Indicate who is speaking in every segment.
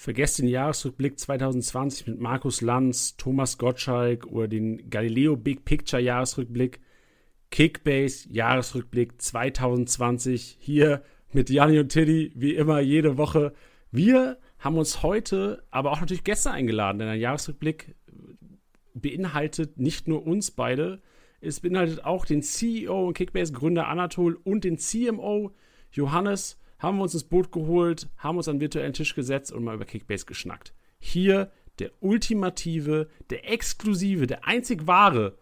Speaker 1: Vergesst den Jahresrückblick 2020 mit Markus Lanz, Thomas Gottschalk oder den Galileo Big Picture Jahresrückblick. Kickbase Jahresrückblick 2020 hier mit Janni und Tiddy, wie immer jede Woche. Wir haben uns heute, aber auch natürlich Gäste eingeladen, denn der Jahresrückblick beinhaltet nicht nur uns beide, es beinhaltet auch den CEO und Kickbase-Gründer Anatol und den CMO Johannes. Haben wir uns ins Boot geholt, haben uns an den virtuellen Tisch gesetzt und mal über Kickbase geschnackt. Hier der ultimative, der exklusive, der einzig wahre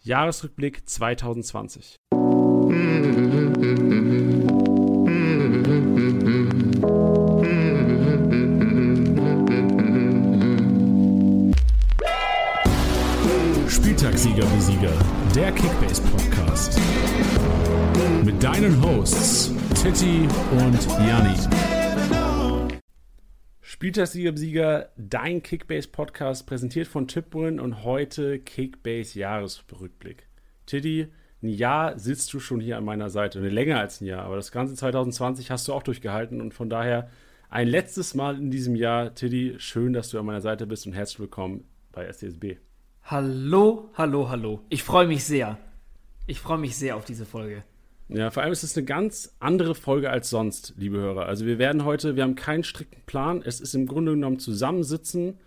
Speaker 1: Jahresrückblick 2020.
Speaker 2: Spieltagssieger wie Sieger, der Kickbase Podcast. Mit deinen Hosts Titti und Janni.
Speaker 1: Spieltagssieger, dein Kickbase-Podcast, präsentiert von Tipwin und heute Kickbase-Jahresrückblick. Tiddy, ein Jahr sitzt du schon hier an meiner Seite, oder länger als ein Jahr, aber das ganze 2020 hast du auch durchgehalten und von daher ein letztes Mal in diesem Jahr, Tiddy, schön, dass du an meiner Seite bist und herzlich willkommen bei STSB.
Speaker 3: Hallo, hallo, hallo. Ich freue mich sehr. Ich freue mich sehr auf diese Folge.
Speaker 1: Ja, vor allem ist es eine ganz andere Folge als sonst, liebe Hörer. Also wir werden heute, wir haben keinen strikten Plan. Es ist im Grunde genommen zusammensitzen.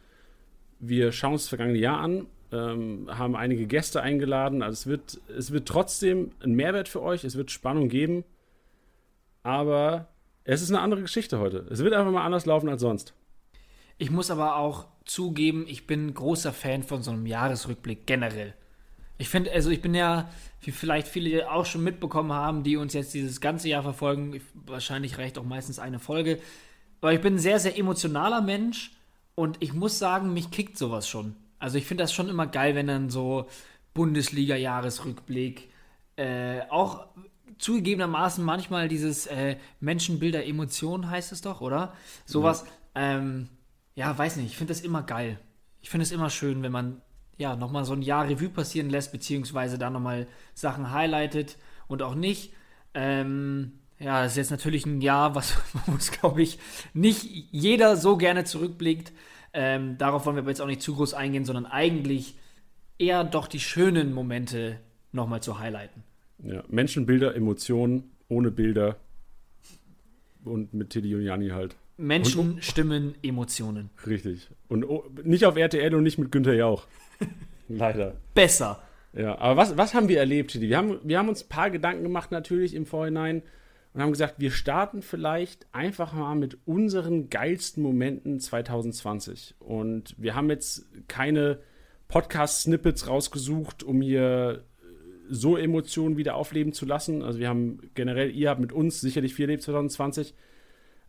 Speaker 1: Wir schauen uns das vergangene Jahr an, ähm, haben einige Gäste eingeladen. Also es wird, es wird trotzdem ein Mehrwert für euch. Es wird Spannung geben. Aber es ist eine andere Geschichte heute. Es wird einfach mal anders laufen als sonst.
Speaker 3: Ich muss aber auch zugeben, ich bin großer Fan von so einem Jahresrückblick generell. Ich finde, also ich bin ja, wie vielleicht viele auch schon mitbekommen haben, die uns jetzt dieses ganze Jahr verfolgen, wahrscheinlich reicht auch meistens eine Folge. Aber ich bin ein sehr, sehr emotionaler Mensch und ich muss sagen, mich kickt sowas schon. Also ich finde das schon immer geil, wenn dann so Bundesliga-Jahresrückblick, äh, auch zugegebenermaßen manchmal dieses äh, Menschenbilder Emotionen heißt es doch, oder? Sowas, ja, ähm, ja weiß nicht, ich finde das immer geil. Ich finde es immer schön, wenn man ja, nochmal so ein Jahr Revue passieren lässt, beziehungsweise da nochmal Sachen highlightet und auch nicht. Ähm, ja, das ist jetzt natürlich ein Jahr, was, was glaube ich, nicht jeder so gerne zurückblickt. Ähm, darauf wollen wir aber jetzt auch nicht zu groß eingehen, sondern eigentlich eher doch die schönen Momente nochmal zu highlighten.
Speaker 1: Ja, Menschenbilder, Emotionen, ohne Bilder und mit Teddy und Jani halt.
Speaker 3: Menschen, und, Stimmen, Emotionen.
Speaker 1: Richtig. Und oh, nicht auf RTL und nicht mit Günther Jauch. Leider.
Speaker 3: Besser.
Speaker 1: Ja, aber was, was haben wir erlebt, Chidi? Wir haben, wir haben uns ein paar Gedanken gemacht, natürlich im Vorhinein, und haben gesagt, wir starten vielleicht einfach mal mit unseren geilsten Momenten 2020. Und wir haben jetzt keine Podcast-Snippets rausgesucht, um hier so Emotionen wieder aufleben zu lassen. Also wir haben generell, ihr habt mit uns sicherlich viel erlebt 2020,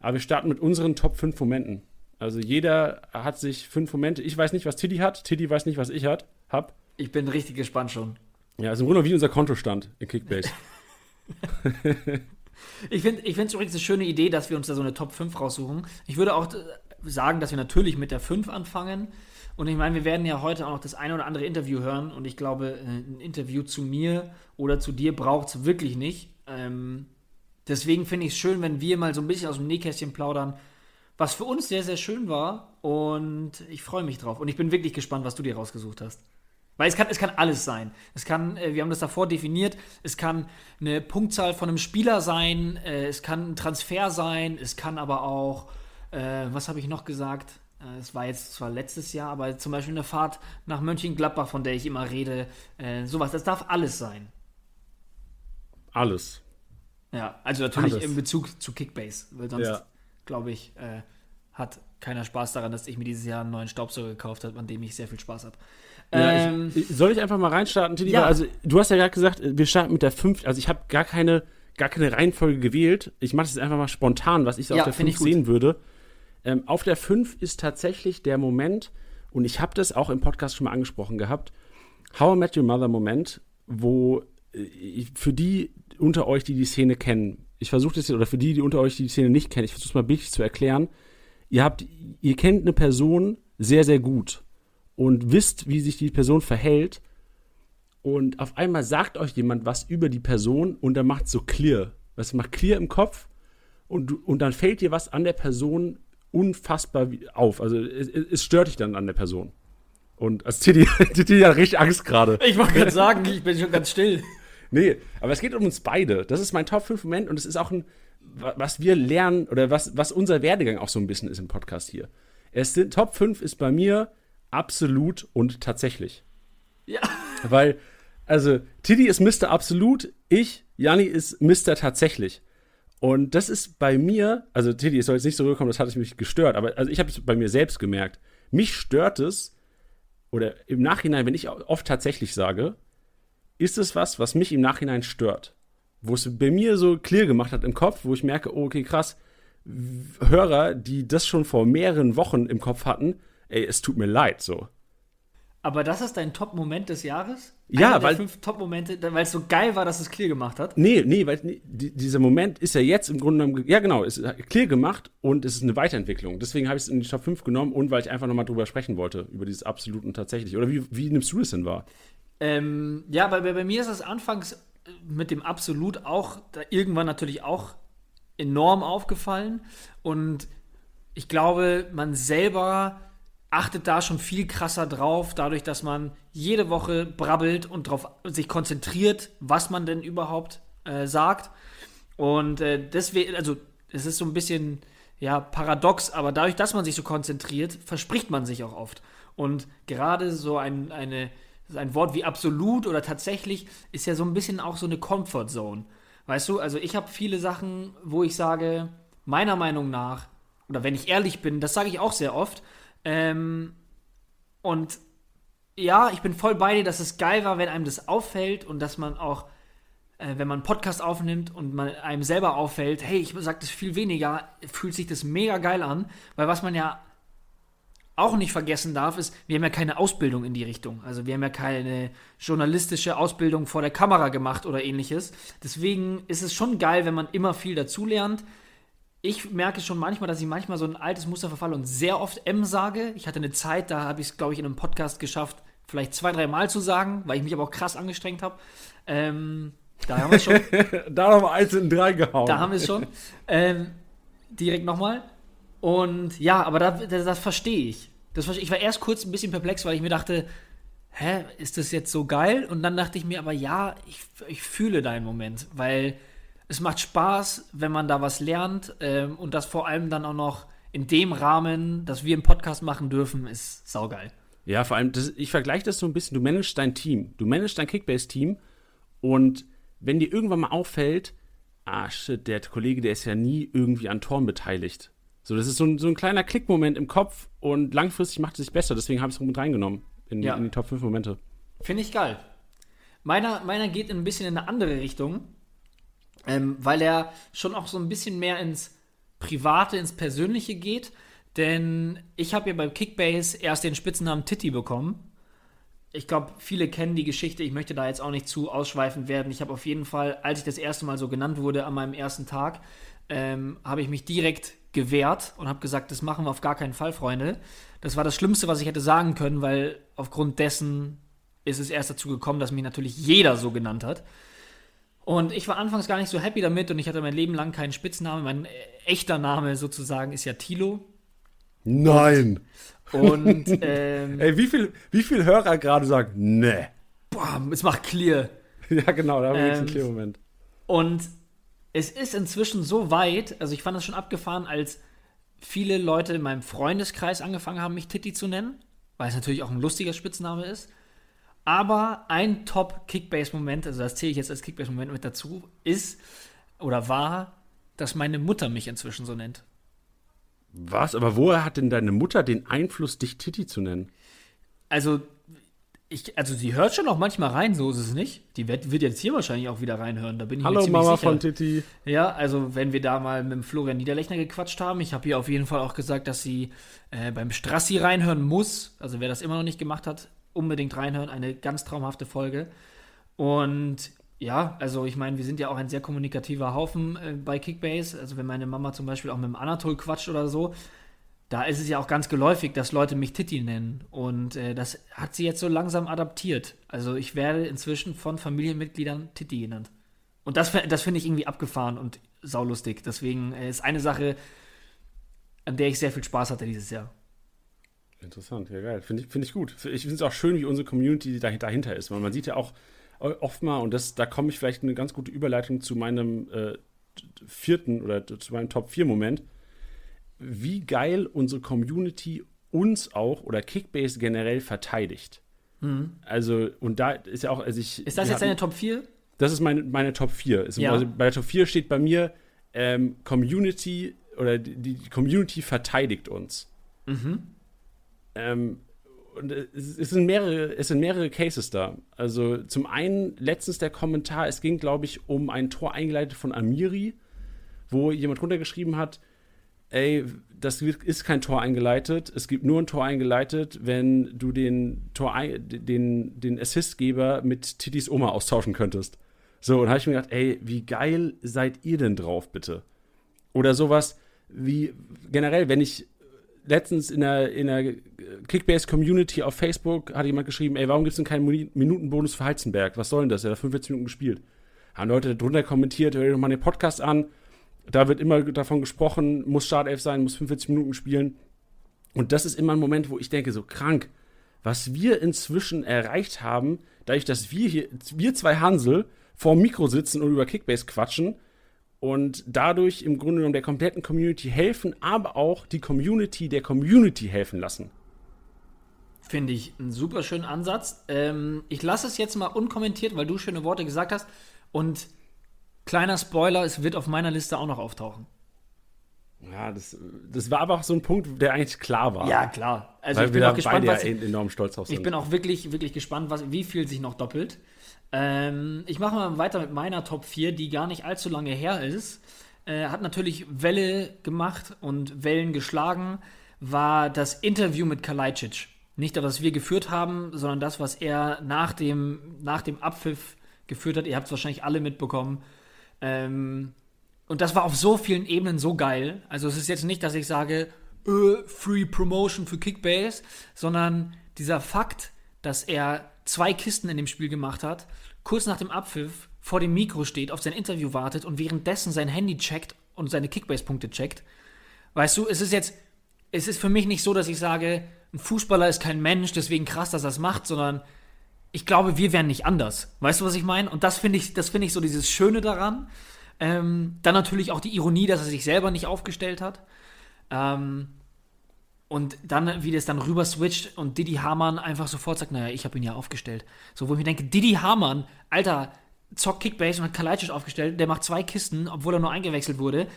Speaker 1: aber wir starten mit unseren Top 5 Momenten. Also jeder hat sich fünf Momente. Ich weiß nicht, was Tiddy hat. Tiddy weiß nicht, was ich hat, hab.
Speaker 3: Ich bin richtig gespannt schon.
Speaker 1: Ja, ist im Grunde wie unser Kontostand in Kickbase.
Speaker 3: ich finde es übrigens eine schöne Idee, dass wir uns da so eine Top 5 raussuchen. Ich würde auch äh, sagen, dass wir natürlich mit der 5 anfangen. Und ich meine, wir werden ja heute auch noch das eine oder andere Interview hören. Und ich glaube, äh, ein Interview zu mir oder zu dir braucht es wirklich nicht. Ähm, deswegen finde ich es schön, wenn wir mal so ein bisschen aus dem Nähkästchen plaudern was für uns sehr, sehr schön war. Und ich freue mich drauf. Und ich bin wirklich gespannt, was du dir rausgesucht hast. Weil es kann, es kann alles sein. Es kann, äh, wir haben das davor definiert, es kann eine Punktzahl von einem Spieler sein, äh, es kann ein Transfer sein, es kann aber auch, äh, was habe ich noch gesagt? Äh, es war jetzt zwar letztes Jahr, aber zum Beispiel eine Fahrt nach Mönchengladbach, von der ich immer rede. Äh, sowas, das darf alles sein.
Speaker 1: Alles.
Speaker 3: Ja, also natürlich alles. in Bezug zu Kickbase, weil sonst ja glaube ich, äh, hat keiner Spaß daran, dass ich mir dieses Jahr einen neuen Staubsauger gekauft habe, an dem ich sehr viel Spaß habe.
Speaker 1: Ja, ähm, ich, soll ich einfach mal reinstarten, Tini? Ja. Also, du hast ja gerade gesagt, wir starten mit der 5. Also, ich habe gar keine, gar keine Reihenfolge gewählt. Ich mache das einfach mal spontan, was ich so ja, auf der 5 sehen würde. Ähm, auf der 5 ist tatsächlich der Moment, und ich habe das auch im Podcast schon mal angesprochen gehabt, How I Met Your Mother Moment, wo äh, für die unter euch, die die Szene kennen, ich versuche das jetzt, oder für die, die unter euch die Szene nicht kennen, ich versuche es mal bildlich zu erklären. Ihr habt, ihr kennt eine Person sehr, sehr gut und wisst, wie sich die Person verhält. Und auf einmal sagt euch jemand was über die Person und dann macht so clear. Das macht clear im Kopf und, und dann fällt dir was an der Person unfassbar auf. Also es, es stört dich dann an der Person. Und als Titi, Titi hat richtig Angst gerade.
Speaker 3: Ich wollte gerade sagen, ich bin schon ganz still.
Speaker 1: Nee, aber es geht um uns beide. Das ist mein Top 5 Moment und es ist auch ein, was wir lernen oder was, was unser Werdegang auch so ein bisschen ist im Podcast hier. Es sind, Top 5 ist bei mir absolut und tatsächlich.
Speaker 3: Ja.
Speaker 1: Weil, also, Titi ist Mr. Absolut, ich, Janni, ist Mr. Tatsächlich. Und das ist bei mir, also Titi, es soll jetzt nicht so rüberkommen, das hat mich gestört, aber also ich habe es bei mir selbst gemerkt. Mich stört es, oder im Nachhinein, wenn ich oft tatsächlich sage, ist es was, was mich im Nachhinein stört. Wo es bei mir so clear gemacht hat im Kopf, wo ich merke, oh, okay, krass, Hörer, die das schon vor mehreren Wochen im Kopf hatten, ey, es tut mir leid, so.
Speaker 3: Aber das ist dein Top-Moment des Jahres?
Speaker 1: Ja,
Speaker 3: Einer der
Speaker 1: weil-
Speaker 3: fünf Top-Momente, weil es so geil war, dass es clear gemacht hat.
Speaker 1: Nee, nee, weil nee, die, dieser Moment ist ja jetzt im Grunde genommen, ja genau, ist clear gemacht und es ist eine Weiterentwicklung. Deswegen habe ich es in die Top 5 genommen und weil ich einfach nochmal drüber sprechen wollte, über dieses absolut und tatsächlich. Oder wie, wie nimmst du das denn wahr?
Speaker 3: Ähm, ja, bei, bei mir ist es anfangs äh, mit dem Absolut auch da irgendwann natürlich auch enorm aufgefallen. Und ich glaube, man selber achtet da schon viel krasser drauf, dadurch, dass man jede Woche brabbelt und darauf sich konzentriert, was man denn überhaupt äh, sagt. Und äh, deswegen, also es ist so ein bisschen ja paradox, aber dadurch, dass man sich so konzentriert, verspricht man sich auch oft. Und gerade so ein, eine, ein Wort wie absolut oder tatsächlich ist ja so ein bisschen auch so eine Comfort Zone. Weißt du, also ich habe viele Sachen, wo ich sage, meiner Meinung nach, oder wenn ich ehrlich bin, das sage ich auch sehr oft, ähm, und ja, ich bin voll bei dir, dass es geil war, wenn einem das auffällt und dass man auch, äh, wenn man einen Podcast aufnimmt und man einem selber auffällt, hey, ich sag das viel weniger, fühlt sich das mega geil an, weil was man ja auch nicht vergessen darf, ist, wir haben ja keine Ausbildung in die Richtung. Also wir haben ja keine journalistische Ausbildung vor der Kamera gemacht oder ähnliches. Deswegen ist es schon geil, wenn man immer viel dazulernt. Ich merke schon manchmal, dass ich manchmal so ein altes Muster verfalle und sehr oft M sage. Ich hatte eine Zeit, da habe ich es, glaube ich, in einem Podcast geschafft, vielleicht zwei, drei Mal zu sagen, weil ich mich aber auch krass angestrengt habe. Ähm, da haben wir es schon.
Speaker 1: da nochmal eins in drei gehauen.
Speaker 3: Da haben wir es schon. Ähm, direkt nochmal. Und ja, aber da, das, das verstehe ich. Das. Ich war erst kurz ein bisschen perplex, weil ich mir dachte, hä, ist das jetzt so geil? Und dann dachte ich mir, aber ja, ich, ich fühle deinen Moment, weil es macht Spaß, wenn man da was lernt ähm, und das vor allem dann auch noch in dem Rahmen, dass wir einen Podcast machen dürfen, ist saugeil.
Speaker 1: Ja, vor allem, das, ich vergleiche das so ein bisschen, du managst dein Team, du managst dein Kickbase-Team und wenn dir irgendwann mal auffällt, ah shit, der Kollege, der ist ja nie irgendwie an Toren beteiligt. So, das ist so ein, so ein kleiner Klickmoment im Kopf und langfristig macht es sich besser, deswegen habe ich es mit reingenommen in,
Speaker 3: Ja.
Speaker 1: in die Top 5 Momente.
Speaker 3: Finde ich geil. Meiner, meiner geht ein bisschen in eine andere Richtung, ähm, weil er schon auch so ein bisschen mehr ins Private, ins Persönliche geht. Denn ich habe ja beim Kickbase erst den Spitznamen Titi bekommen. Ich glaube, viele kennen die Geschichte. Ich möchte da jetzt auch nicht zu ausschweifend werden. Ich habe auf jeden Fall, als ich das erste Mal so genannt wurde an meinem ersten Tag, ähm, habe ich mich direkt gewehrt und habe gesagt, das machen wir auf gar keinen Fall, Freunde. Das war das Schlimmste, was ich hätte sagen können, weil aufgrund dessen ist es erst dazu gekommen, dass mich natürlich jeder so genannt hat. Und ich war anfangs gar nicht so happy damit und ich hatte mein Leben lang keinen Spitznamen. Mein äh, echter Name sozusagen ist ja Tilo.
Speaker 1: Nein!
Speaker 3: Und ähm,
Speaker 1: Ey, wie viel, wie viel Hörer gerade sagen, ne?
Speaker 3: boah, es macht clear.
Speaker 1: Ja, genau, da haben wir jetzt
Speaker 3: Ähm,
Speaker 1: einen Klärmoment.
Speaker 3: Und es ist inzwischen so weit, also ich fand das schon abgefahren, als viele Leute in meinem Freundeskreis angefangen haben, mich Titi zu nennen, weil es natürlich auch ein lustiger Spitzname ist. Aber ein Top-Kickbase-Moment, also das zähle ich jetzt als Kickbase-Moment mit dazu, ist oder war, dass meine Mutter mich inzwischen so nennt.
Speaker 1: Was? Aber woher hat denn deine Mutter den Einfluss, dich Titi zu nennen?
Speaker 3: Also, ich, also sie hört schon auch manchmal rein, so ist es nicht. Die wird, wird jetzt hier wahrscheinlich auch wieder reinhören, da bin ich mir
Speaker 1: Hallo
Speaker 3: ziemlich
Speaker 1: Mama
Speaker 3: sicher.
Speaker 1: von Titi.
Speaker 3: Ja, also wenn wir da mal mit dem Florian Niederlechner gequatscht haben, ich habe ihr auf jeden Fall auch gesagt, dass sie äh, beim Strassi reinhören muss. Also wer das immer noch nicht gemacht hat, unbedingt reinhören. Eine ganz traumhafte Folge. Und ja, also ich meine, wir sind ja auch ein sehr kommunikativer Haufen äh, bei Kickbase. Also wenn meine Mama zum Beispiel auch mit dem Anatol quatscht oder so, da ist es ja auch ganz geläufig, dass Leute mich Titi nennen. Und äh, das hat sie jetzt so langsam adaptiert. Also ich werde inzwischen von Familienmitgliedern Titi genannt. Und das, das finde ich irgendwie abgefahren und saulustig. Deswegen äh, ist eine Sache, an der ich sehr viel Spaß hatte dieses Jahr.
Speaker 1: Interessant, ja geil. Finde ich, find ich gut. Ich finde es auch schön, wie unsere Community dahinter ist. Weil man sieht ja auch oft mal, und das, da komme ich vielleicht eine ganz gute Überleitung zu meinem äh, vierten oder zu meinem Top-4-Moment, wie geil unsere Community uns auch oder Kickbase generell verteidigt. Mhm. Also, und da ist ja auch, also ich.
Speaker 3: Ist das jetzt deine Top 4?
Speaker 1: Das ist meine, meine Top 4. Ist, ja. Also bei der Top 4 steht bei mir ähm, Community oder die, die, Community verteidigt uns. Mhm. Ähm, und es, sind mehrere, es sind mehrere Cases da. Also zum einen letztens der Kommentar, es ging, glaube ich, um ein Tor eingeleitet von Amiri, wo jemand runtergeschrieben hat, ey, das ist kein Tor eingeleitet. Es gibt nur ein Tor eingeleitet, wenn du den Tor den, den Assistgeber mit Titis Oma austauschen könntest. So, und habe ich mir gedacht, ey, wie geil seid ihr denn drauf, bitte? Oder sowas wie generell, wenn ich letztens in der, in der Kickbase-Community auf Facebook hat jemand geschrieben, ey, warum gibt es denn keinen Minutenbonus für Heizenberg? Was soll denn das? Er hat 45 Minuten gespielt. Haben Leute drunter kommentiert, hör dir doch mal den Podcast an da wird immer davon gesprochen, muss Startelf sein, muss 45 Minuten spielen. Und das ist immer ein Moment, wo ich denke, so krank, was wir inzwischen erreicht haben, dadurch, dass wir hier, wir zwei Hansel vor dem Mikro sitzen und über Kickbase quatschen und dadurch im Grunde genommen der kompletten Community helfen, aber auch die Community der Community helfen lassen.
Speaker 3: Finde ich einen super schönen Ansatz. Ähm, ich lasse es jetzt mal unkommentiert, weil du schöne Worte gesagt hast. Und Kleiner Spoiler, es wird auf meiner Liste auch noch auftauchen.
Speaker 1: Ja, das, das war aber auch so ein Punkt, der eigentlich klar war.
Speaker 3: Ja, klar.
Speaker 1: Also Weil ich bin auch gespannt, was enorm stolz auf
Speaker 3: sind. Ich bin auch wirklich, wirklich gespannt, was, wie viel sich noch doppelt. Ähm, ich mache mal weiter mit meiner Top 4, die gar nicht allzu lange her ist. Äh, hat natürlich Welle gemacht und Wellen geschlagen, war das Interview mit Kalajdzic. Nicht das, was wir geführt haben, sondern das, was er nach dem, nach dem Abpfiff geführt hat. Ihr habt es wahrscheinlich alle mitbekommen. Ähm, und das war auf so vielen Ebenen so geil. Also es ist jetzt nicht, dass ich sage, öh, Free Promotion für Kickbase, sondern dieser Fakt, dass er zwei Kisten in dem Spiel gemacht hat, kurz nach dem Abpfiff vor dem Mikro steht, auf sein Interview wartet und währenddessen sein Handy checkt und seine Kickbase-Punkte checkt. Weißt du, es ist jetzt, es ist für mich nicht so, dass ich sage, ein Fußballer ist kein Mensch, deswegen krass, dass er es macht, sondern ich glaube, wir wären nicht anders. Weißt du, was ich meine? Und das finde ich, das finde ich so dieses Schöne daran. Ähm, dann natürlich auch die Ironie, dass er sich selber nicht aufgestellt hat. Ähm, und dann, wie das dann rüber switcht und Didi Hamann einfach sofort sagt, naja, ich habe ihn ja aufgestellt. So, wo ich mir denke, Didi Hamann, Alter, zockt Kickbase und hat Kalajdzic aufgestellt, der macht zwei Kisten, obwohl er nur eingewechselt wurde.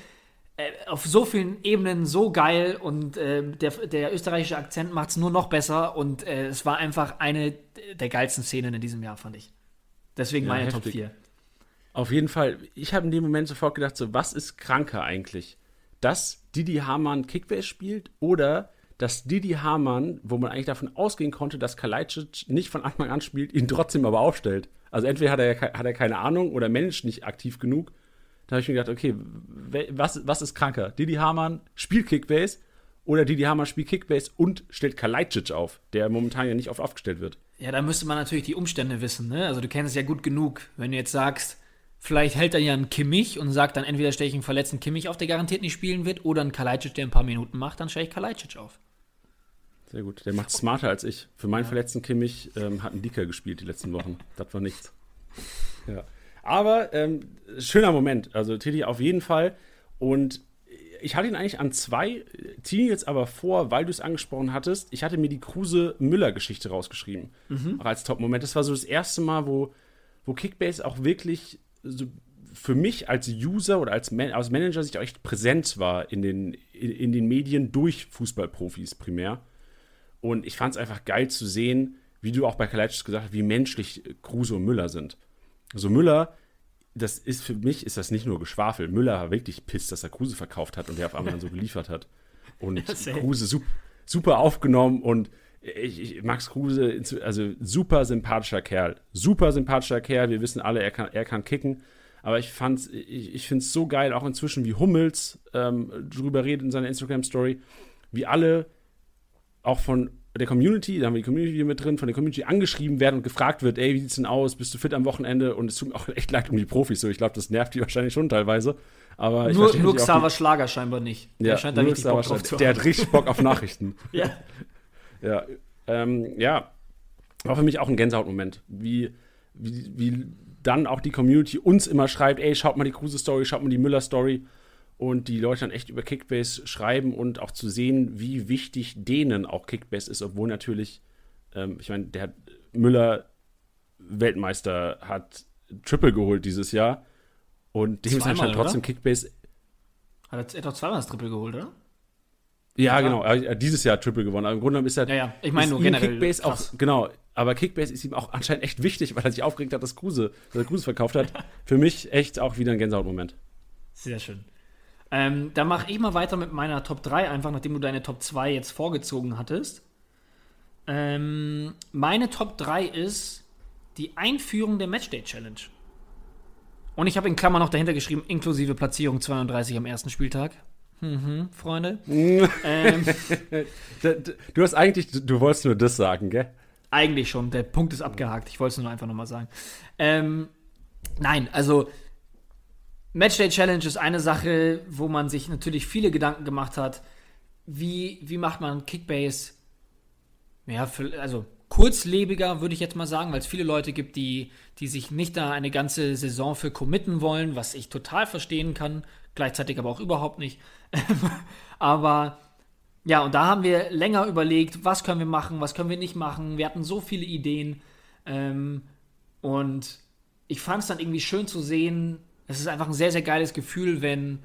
Speaker 3: Äh, auf so vielen Ebenen so geil und äh, der, der österreichische Akzent macht es nur noch besser und äh, es war einfach eine der geilsten Szenen in diesem Jahr, fand ich. Deswegen ja, meine heftig. Top 4.
Speaker 1: Auf jeden Fall. Ich habe in dem Moment sofort gedacht, so, was ist kranker eigentlich? Dass Didi Hamann Kickbase spielt oder dass Didi Hamann, wo man eigentlich davon ausgehen konnte, dass Kalajdzic nicht von Anfang an spielt, ihn trotzdem aber aufstellt. Also entweder hat er, hat er keine Ahnung oder managt nicht aktiv genug da habe ich mir gedacht, okay, was, was ist kranker? Didi Hamann spielt Kickbase oder Didi Hamann spielt Kickbase und stellt Kalajdzic auf, der momentan ja nicht oft aufgestellt wird.
Speaker 3: Ja, da müsste man natürlich die Umstände wissen, ne? Also du kennst es ja gut genug, wenn du jetzt sagst, vielleicht hält er ja einen Kimmich und sagt dann entweder stelle ich einen verletzten Kimmich auf, der garantiert nicht spielen wird, oder einen Kalajdzic, der ein paar Minuten macht, dann stelle ich Kalajdzic auf.
Speaker 1: Sehr gut. Der macht smarter als ich. Für meinen verletzten Kimmich ähm, hat ein Dicker gespielt die letzten Wochen. Das war nichts. Ja. Aber ähm, schöner Moment. Also Tilly auf jeden Fall. Und ich hatte ihn eigentlich an zwei, ziehe ihn jetzt aber vor, weil du es angesprochen hattest. Ich hatte mir die Kruse-Müller-Geschichte rausgeschrieben. Mhm. Auch als Top-Moment. Das war so das erste Mal, wo, wo Kickbase auch wirklich so für mich als User oder als, Man als Manager sich auch echt präsent war in den, in, in den Medien durch Fußballprofis primär. Und ich fand es einfach geil zu sehen, wie du auch bei Kalajdzic gesagt hast, wie menschlich Kruse und Müller sind. Also Müller, das ist für mich ist das nicht nur Geschwafel. Müller war wirklich pisst, dass er Kruse verkauft hat und der auf einmal dann so geliefert hat. Und ja, Kruse super, super aufgenommen und ich, ich, Max Kruse, also super sympathischer Kerl. Super sympathischer Kerl. Wir wissen alle, er kann, er kann kicken. Aber ich fand's, ich, ich finde es so geil, auch inzwischen, wie Hummels ähm, drüber redet in seiner Instagram-Story, wie alle auch von der Community, da haben wir die Community mit drin, von der Community angeschrieben werden und gefragt wird, ey, wie sieht's denn aus? Bist du fit am Wochenende? Und es tut mir auch echt leid um die Profis so. Ich glaube, das nervt die wahrscheinlich schon teilweise. Aber ich
Speaker 3: nur nur Xaver Schlager scheinbar nicht.
Speaker 1: die,
Speaker 3: Der
Speaker 1: ja,
Speaker 3: scheint da richtig Bock drauf zu
Speaker 1: Der
Speaker 3: haben.
Speaker 1: hat richtig Bock auf Nachrichten.
Speaker 3: Ja.
Speaker 1: Ja, ähm, ja, war für mich auch ein Gänsehautmoment, wie, wie, wie dann auch die Community uns immer schreibt, ey, schaut mal die Kruse-Story, schaut mal die Müller-Story und die Leute dann echt über Kickbase schreiben und auch zu sehen, wie wichtig denen auch Kickbase ist, obwohl natürlich, ähm, ich meine, der hat Müller Weltmeister hat Triple geholt dieses Jahr und dem ist anscheinend trotzdem
Speaker 3: oder?
Speaker 1: Kickbase
Speaker 3: Hat er- doch zweimal das Triple geholt, oder?
Speaker 1: Ja,
Speaker 3: Ja.
Speaker 1: genau. Er hat dieses Jahr Triple gewonnen. Aber im Grunde genommen ist er.
Speaker 3: Ja, ja. Ich meine nur generell
Speaker 1: Kickbase
Speaker 3: krass.
Speaker 1: auch, genau. Aber Kickbase ist ihm auch anscheinend echt wichtig, weil er sich aufgeregt hat, dass Kruse, dass er Kruse verkauft hat. Für mich echt auch wieder ein Gänsehautmoment.
Speaker 3: Sehr schön. Ähm, dann mache ich mal weiter mit meiner Top 3, einfach nachdem du deine Top 2 jetzt vorgezogen hattest. Ähm, meine Top 3 ist die Einführung der Matchday Challenge. Und ich habe in Klammern noch dahinter geschrieben, inklusive Platzierung 32 am ersten Spieltag. Mhm, Freunde. ähm,
Speaker 1: Du hast eigentlich, du wolltest nur das sagen, gell?
Speaker 3: Eigentlich schon, der Punkt ist abgehakt. Ich wollte es nur einfach nochmal sagen. Ähm, nein, also Matchday Challenge ist eine Sache, wo man sich natürlich viele Gedanken gemacht hat. Wie, wie macht man Kickbase? Ja, für, also kurzlebiger, würde ich jetzt mal sagen, weil es viele Leute gibt, die, die sich nicht da eine ganze Saison für committen wollen, was ich total verstehen kann, gleichzeitig aber auch überhaupt nicht. aber ja, und da haben wir länger überlegt, was können wir machen, was können wir nicht machen. Wir hatten so viele Ideen. Ähm, und ich fand es dann irgendwie schön zu sehen. Es ist einfach ein sehr, sehr geiles Gefühl, wenn,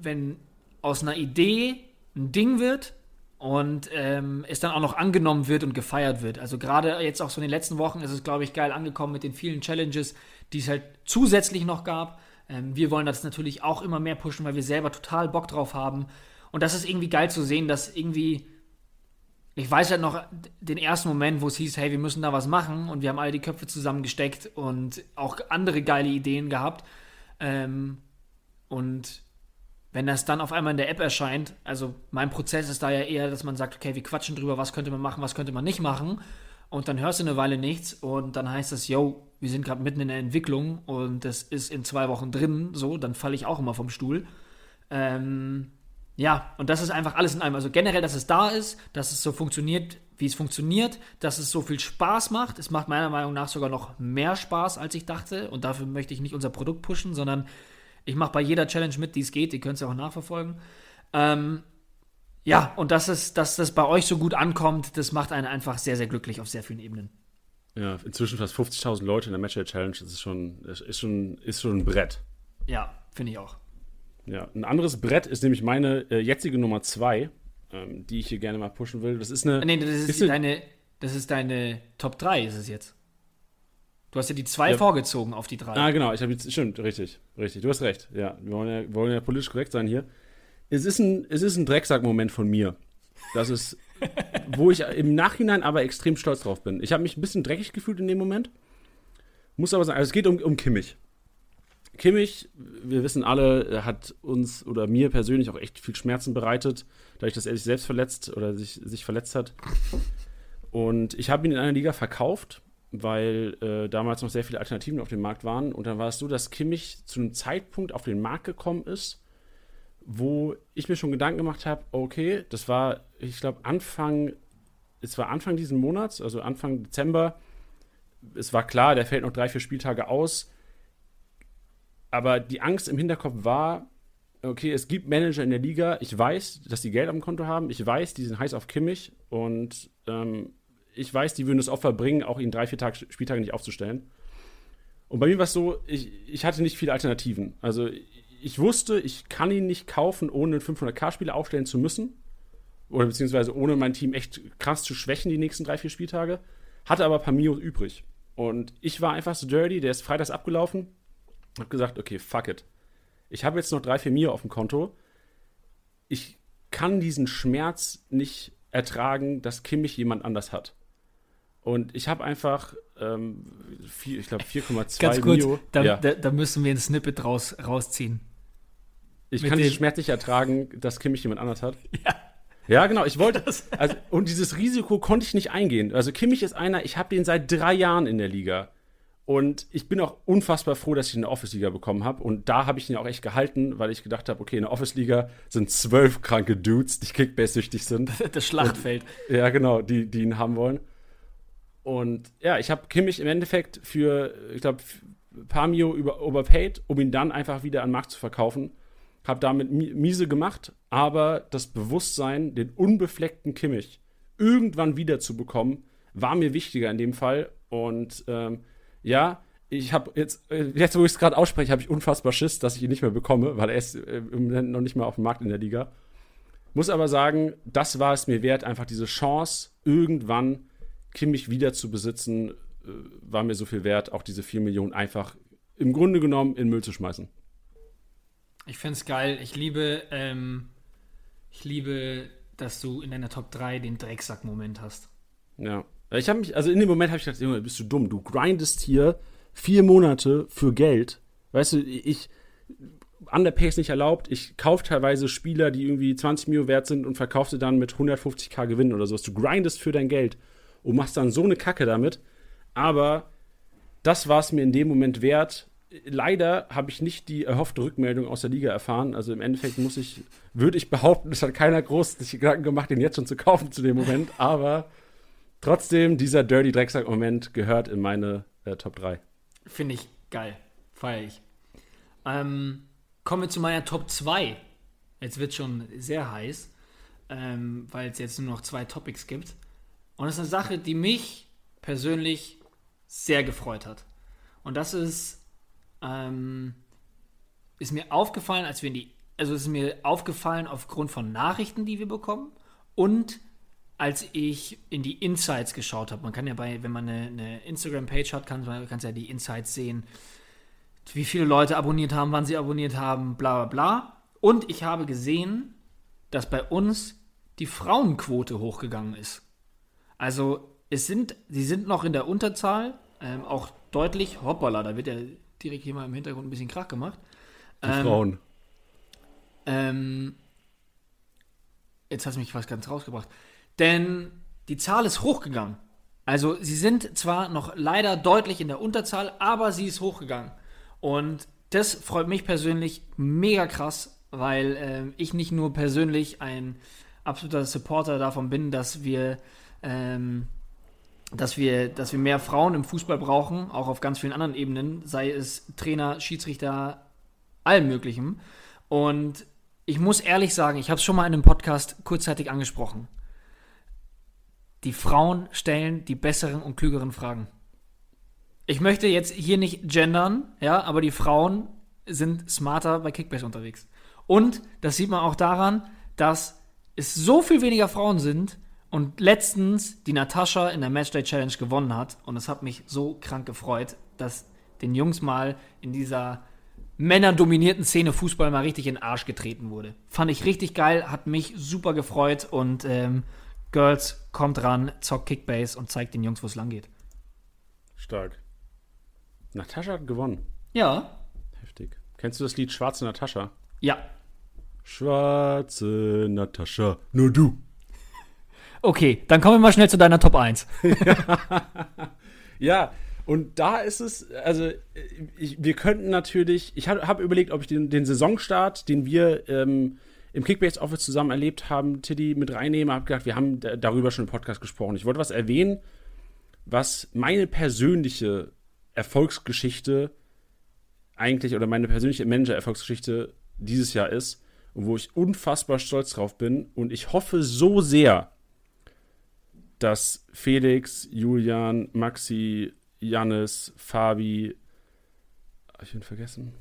Speaker 3: wenn aus einer Idee ein Ding wird und ähm, es dann auch noch angenommen wird und gefeiert wird. Also gerade jetzt auch so in den letzten Wochen ist es, glaube ich, geil angekommen mit den vielen Challenges, die es halt zusätzlich noch gab. Ähm, wir wollen das natürlich auch immer mehr pushen, weil wir selber total Bock drauf haben. Und das ist irgendwie geil zu sehen, dass irgendwie, ich weiß halt noch den ersten Moment, wo es hieß, hey, wir müssen da was machen und wir haben alle die Köpfe zusammengesteckt und auch andere geile Ideen gehabt. Ähm, und wenn das dann auf einmal in der App erscheint, also mein Prozess ist da ja eher, dass man sagt, okay, wir quatschen drüber, was könnte man machen, was könnte man nicht machen. Und dann hörst du eine Weile nichts und dann heißt es, yo, wir sind gerade mitten in der Entwicklung und das ist in zwei Wochen drin, so, dann falle ich auch immer vom Stuhl. Ähm, ja, und das ist einfach alles in einem. Also generell, dass es da ist, dass es so funktioniert, wie es funktioniert, dass es so viel Spaß macht. Es macht meiner Meinung nach sogar noch mehr Spaß, als ich dachte. Und dafür möchte ich nicht unser Produkt pushen, sondern ich mache bei jeder Challenge mit, die es geht. Die könnt ihr auch nachverfolgen. Ähm, ja, und dass, es, dass das bei euch so gut ankommt, das macht einen einfach sehr, sehr glücklich auf sehr vielen Ebenen.
Speaker 1: Ja, inzwischen fast 50.000 Leute in der Matchday Challenge. Das ist schon, das ist schon, ist schon ein Brett.
Speaker 3: Ja, finde ich auch.
Speaker 1: Ja, ein anderes Brett ist nämlich meine äh, jetzige Nummer zwei, ähm, die ich hier gerne mal pushen will. Das ist eine.
Speaker 3: Nee, das ist,
Speaker 1: ist eine-
Speaker 3: deine, das ist deine Top 3, ist es jetzt. Du hast ja die zwei
Speaker 1: Ja.
Speaker 3: vorgezogen auf die drei.
Speaker 1: Ah, genau, ich habe jetzt, stimmt, richtig, richtig, du hast recht, ja, wir wollen ja, wir wollen ja politisch korrekt sein hier. Es ist ein, es ist ein Drecksack-Moment von mir. Das ist, wo ich im Nachhinein aber extrem stolz drauf bin. Ich habe mich ein bisschen dreckig gefühlt in dem Moment, muss aber sagen, also es geht um, um Kimmich. Kimmich, wir wissen alle, hat uns oder mir persönlich auch echt viel Schmerzen bereitet, dadurch, dass er sich selbst verletzt oder sich, sich verletzt hat. Und ich habe ihn in einer Liga verkauft, weil äh, damals noch sehr viele Alternativen auf dem Markt waren. Und dann war es so, dass Kimmich zu einem Zeitpunkt auf den Markt gekommen ist, wo ich mir schon Gedanken gemacht habe, okay, das war, ich glaube, Anfang, es war Anfang diesen Monats, also Anfang Dezember. Es war klar, der fällt noch drei, vier Spieltage aus. Aber die Angst im Hinterkopf war, okay, es gibt Manager in der Liga, ich weiß, dass die Geld am Konto haben, ich weiß, die sind heiß auf Kimmich und ähm, ich weiß, die würden das Opfer bringen, auch ihn drei, vier Tag, Spieltage nicht aufzustellen. Und bei mir war es so, ich, ich hatte nicht viele Alternativen. Also ich wusste, ich kann ihn nicht kaufen, ohne einen 500k-Spieler aufstellen zu müssen. Oder beziehungsweise ohne mein Team echt krass zu schwächen die nächsten drei, vier Spieltage. Hatte aber Mios übrig. Und ich war einfach so dirty, der ist freitags abgelaufen. Hab gesagt, okay, fuck it. Ich habe jetzt noch drei, vier Mio auf dem Konto. Ich kann diesen Schmerz nicht ertragen, dass Kimmich jemand anders hat. Und ich habe einfach, ähm, vier, ich glaube, 4,2
Speaker 3: Ganz kurz,
Speaker 1: Mio.
Speaker 3: da,
Speaker 1: ja.
Speaker 3: da, da müssen wir ein Snippet raus, rausziehen.
Speaker 1: Ich
Speaker 3: mit
Speaker 1: kann diesen Schmerz nicht ertragen, dass Kimmich jemand anders hat.
Speaker 3: Ja.
Speaker 1: Ja, genau. Ich wollte das. Also, und dieses Risiko konnte ich nicht eingehen. Also Kimmich ist einer, ich habe den seit drei Jahren in der Liga. Und ich bin auch unfassbar froh, dass ich eine Office-Liga bekommen habe. Und da habe ich ihn auch echt gehalten, weil ich gedacht habe, okay, in der Office-Liga sind zwölf kranke Dudes, die Kickbase-süchtig sind.
Speaker 3: Das Schlachtfeld.
Speaker 1: Und, ja, genau, die, die ihn haben wollen. Und ja, ich habe Kimmich im Endeffekt für, ich glaube, ein paar Mio über, overpaid, um ihn dann einfach wieder an den Markt zu verkaufen. Habe damit miese gemacht, aber das Bewusstsein, den unbefleckten Kimmich irgendwann wieder zu bekommen, war mir wichtiger in dem Fall. Und ähm, ja, ich habe jetzt, äh, jetzt wo ich es gerade ausspreche, habe ich unfassbar Schiss, dass ich ihn nicht mehr bekomme, weil er ist äh, im Moment noch nicht mal auf dem Markt in der Liga. Muss aber sagen, das war es mir wert, einfach diese Chance, irgendwann Kimmich wieder zu besitzen, äh, war mir so viel wert, auch diese 4 Millionen einfach im Grunde genommen in Müll zu schmeißen.
Speaker 3: Ich finde es geil. Ich liebe, ähm, ich liebe, dass du in deiner Top 3 den Drecksack-Moment hast.
Speaker 1: Ja. Ich habe mich, also in dem Moment habe ich gedacht, Junge, bist du dumm. Du grindest hier vier Monate für Geld. Weißt du, ich, Underpay ist nicht erlaubt. Ich kaufe teilweise Spieler, die irgendwie 20 Mio wert sind und verkaufe sie dann mit 150k Gewinn oder sowas. Du grindest für dein Geld und machst dann so eine Kacke damit. Aber das war es mir in dem Moment wert. Leider habe ich nicht die erhoffte Rückmeldung aus der Liga erfahren. Also im Endeffekt muss ich, würde ich behaupten, es hat keiner groß sich Gedanken gemacht, den jetzt schon zu kaufen zu dem Moment. Aber Trotzdem, dieser Dirty Drecksack-Moment gehört in meine äh, Top 3.
Speaker 3: Finde ich geil. Feier ich. Ähm, kommen wir zu meiner Top 2. Jetzt wird schon sehr heiß, ähm, weil es jetzt nur noch zwei Topics gibt. Und das ist eine Sache, die mich persönlich sehr gefreut hat. Und das ist, ähm, ist mir aufgefallen, als wir in die, also ist mir aufgefallen aufgrund von Nachrichten, die wir bekommen und als ich in die Insights geschaut habe, man kann ja bei, wenn man eine, eine Instagram-Page hat, kann man kann ja die Insights sehen, wie viele Leute abonniert haben, wann sie abonniert haben, bla bla bla. Und ich habe gesehen, dass bei uns die Frauenquote hochgegangen ist. Also es sind, sie sind noch in der Unterzahl, ähm, auch deutlich, hoppala, da wird ja direkt hier mal im Hintergrund ein bisschen Krach gemacht.
Speaker 1: Die ähm, Frauen.
Speaker 3: Ähm, jetzt hast du mich fast ganz rausgebracht. Denn die Zahl ist hochgegangen. Also sie sind zwar noch leider deutlich in der Unterzahl, aber sie ist hochgegangen. Und das freut mich persönlich mega krass, weil äh, ich nicht nur persönlich ein absoluter Supporter davon bin, dass wir, ähm, dass wir, dass wir mehr Frauen im Fußball brauchen, auch auf ganz vielen anderen Ebenen, sei es Trainer, Schiedsrichter, allem Möglichen. Und ich muss ehrlich sagen, ich habe es schon mal in einem Podcast kurzzeitig angesprochen die Frauen stellen die besseren und klügeren Fragen. Ich möchte jetzt hier nicht gendern, ja, aber die Frauen sind smarter bei Kickbase unterwegs. Und das sieht man auch daran, dass es so viel weniger Frauen sind und letztens die Natascha in der Matchday Challenge gewonnen hat. Und es hat mich so krank gefreut, dass den Jungs mal in dieser männerdominierten Szene Fußball mal richtig in den Arsch getreten wurde. Fand ich richtig geil, hat mich super gefreut und ähm, Girls, kommt ran, zockt Kickbase und zeigt den Jungs, wo es lang geht.
Speaker 1: Stark. Natascha hat gewonnen.
Speaker 3: Ja.
Speaker 1: Heftig. Kennst du das Lied Schwarze Natascha?
Speaker 3: Ja.
Speaker 1: Schwarze Natascha, nur du.
Speaker 3: Okay, dann kommen wir mal schnell zu deiner Top 1.
Speaker 1: ja, und da ist es, also ich, wir könnten natürlich, ich habe hab überlegt, ob ich den, den Saisonstart, den wir ähm, im Kickbase Office zusammen erlebt haben, Tiddy mit reinnehme. Habe gedacht, wir haben darüber schon im Podcast gesprochen. Ich wollte was erwähnen, was meine persönliche Erfolgsgeschichte eigentlich oder meine persönliche Manager-Erfolgsgeschichte dieses Jahr ist und wo ich unfassbar stolz drauf bin. Und ich hoffe so sehr, dass Felix, Julian, Maxi, Jannis, Fabi, habe ich ihn vergessen?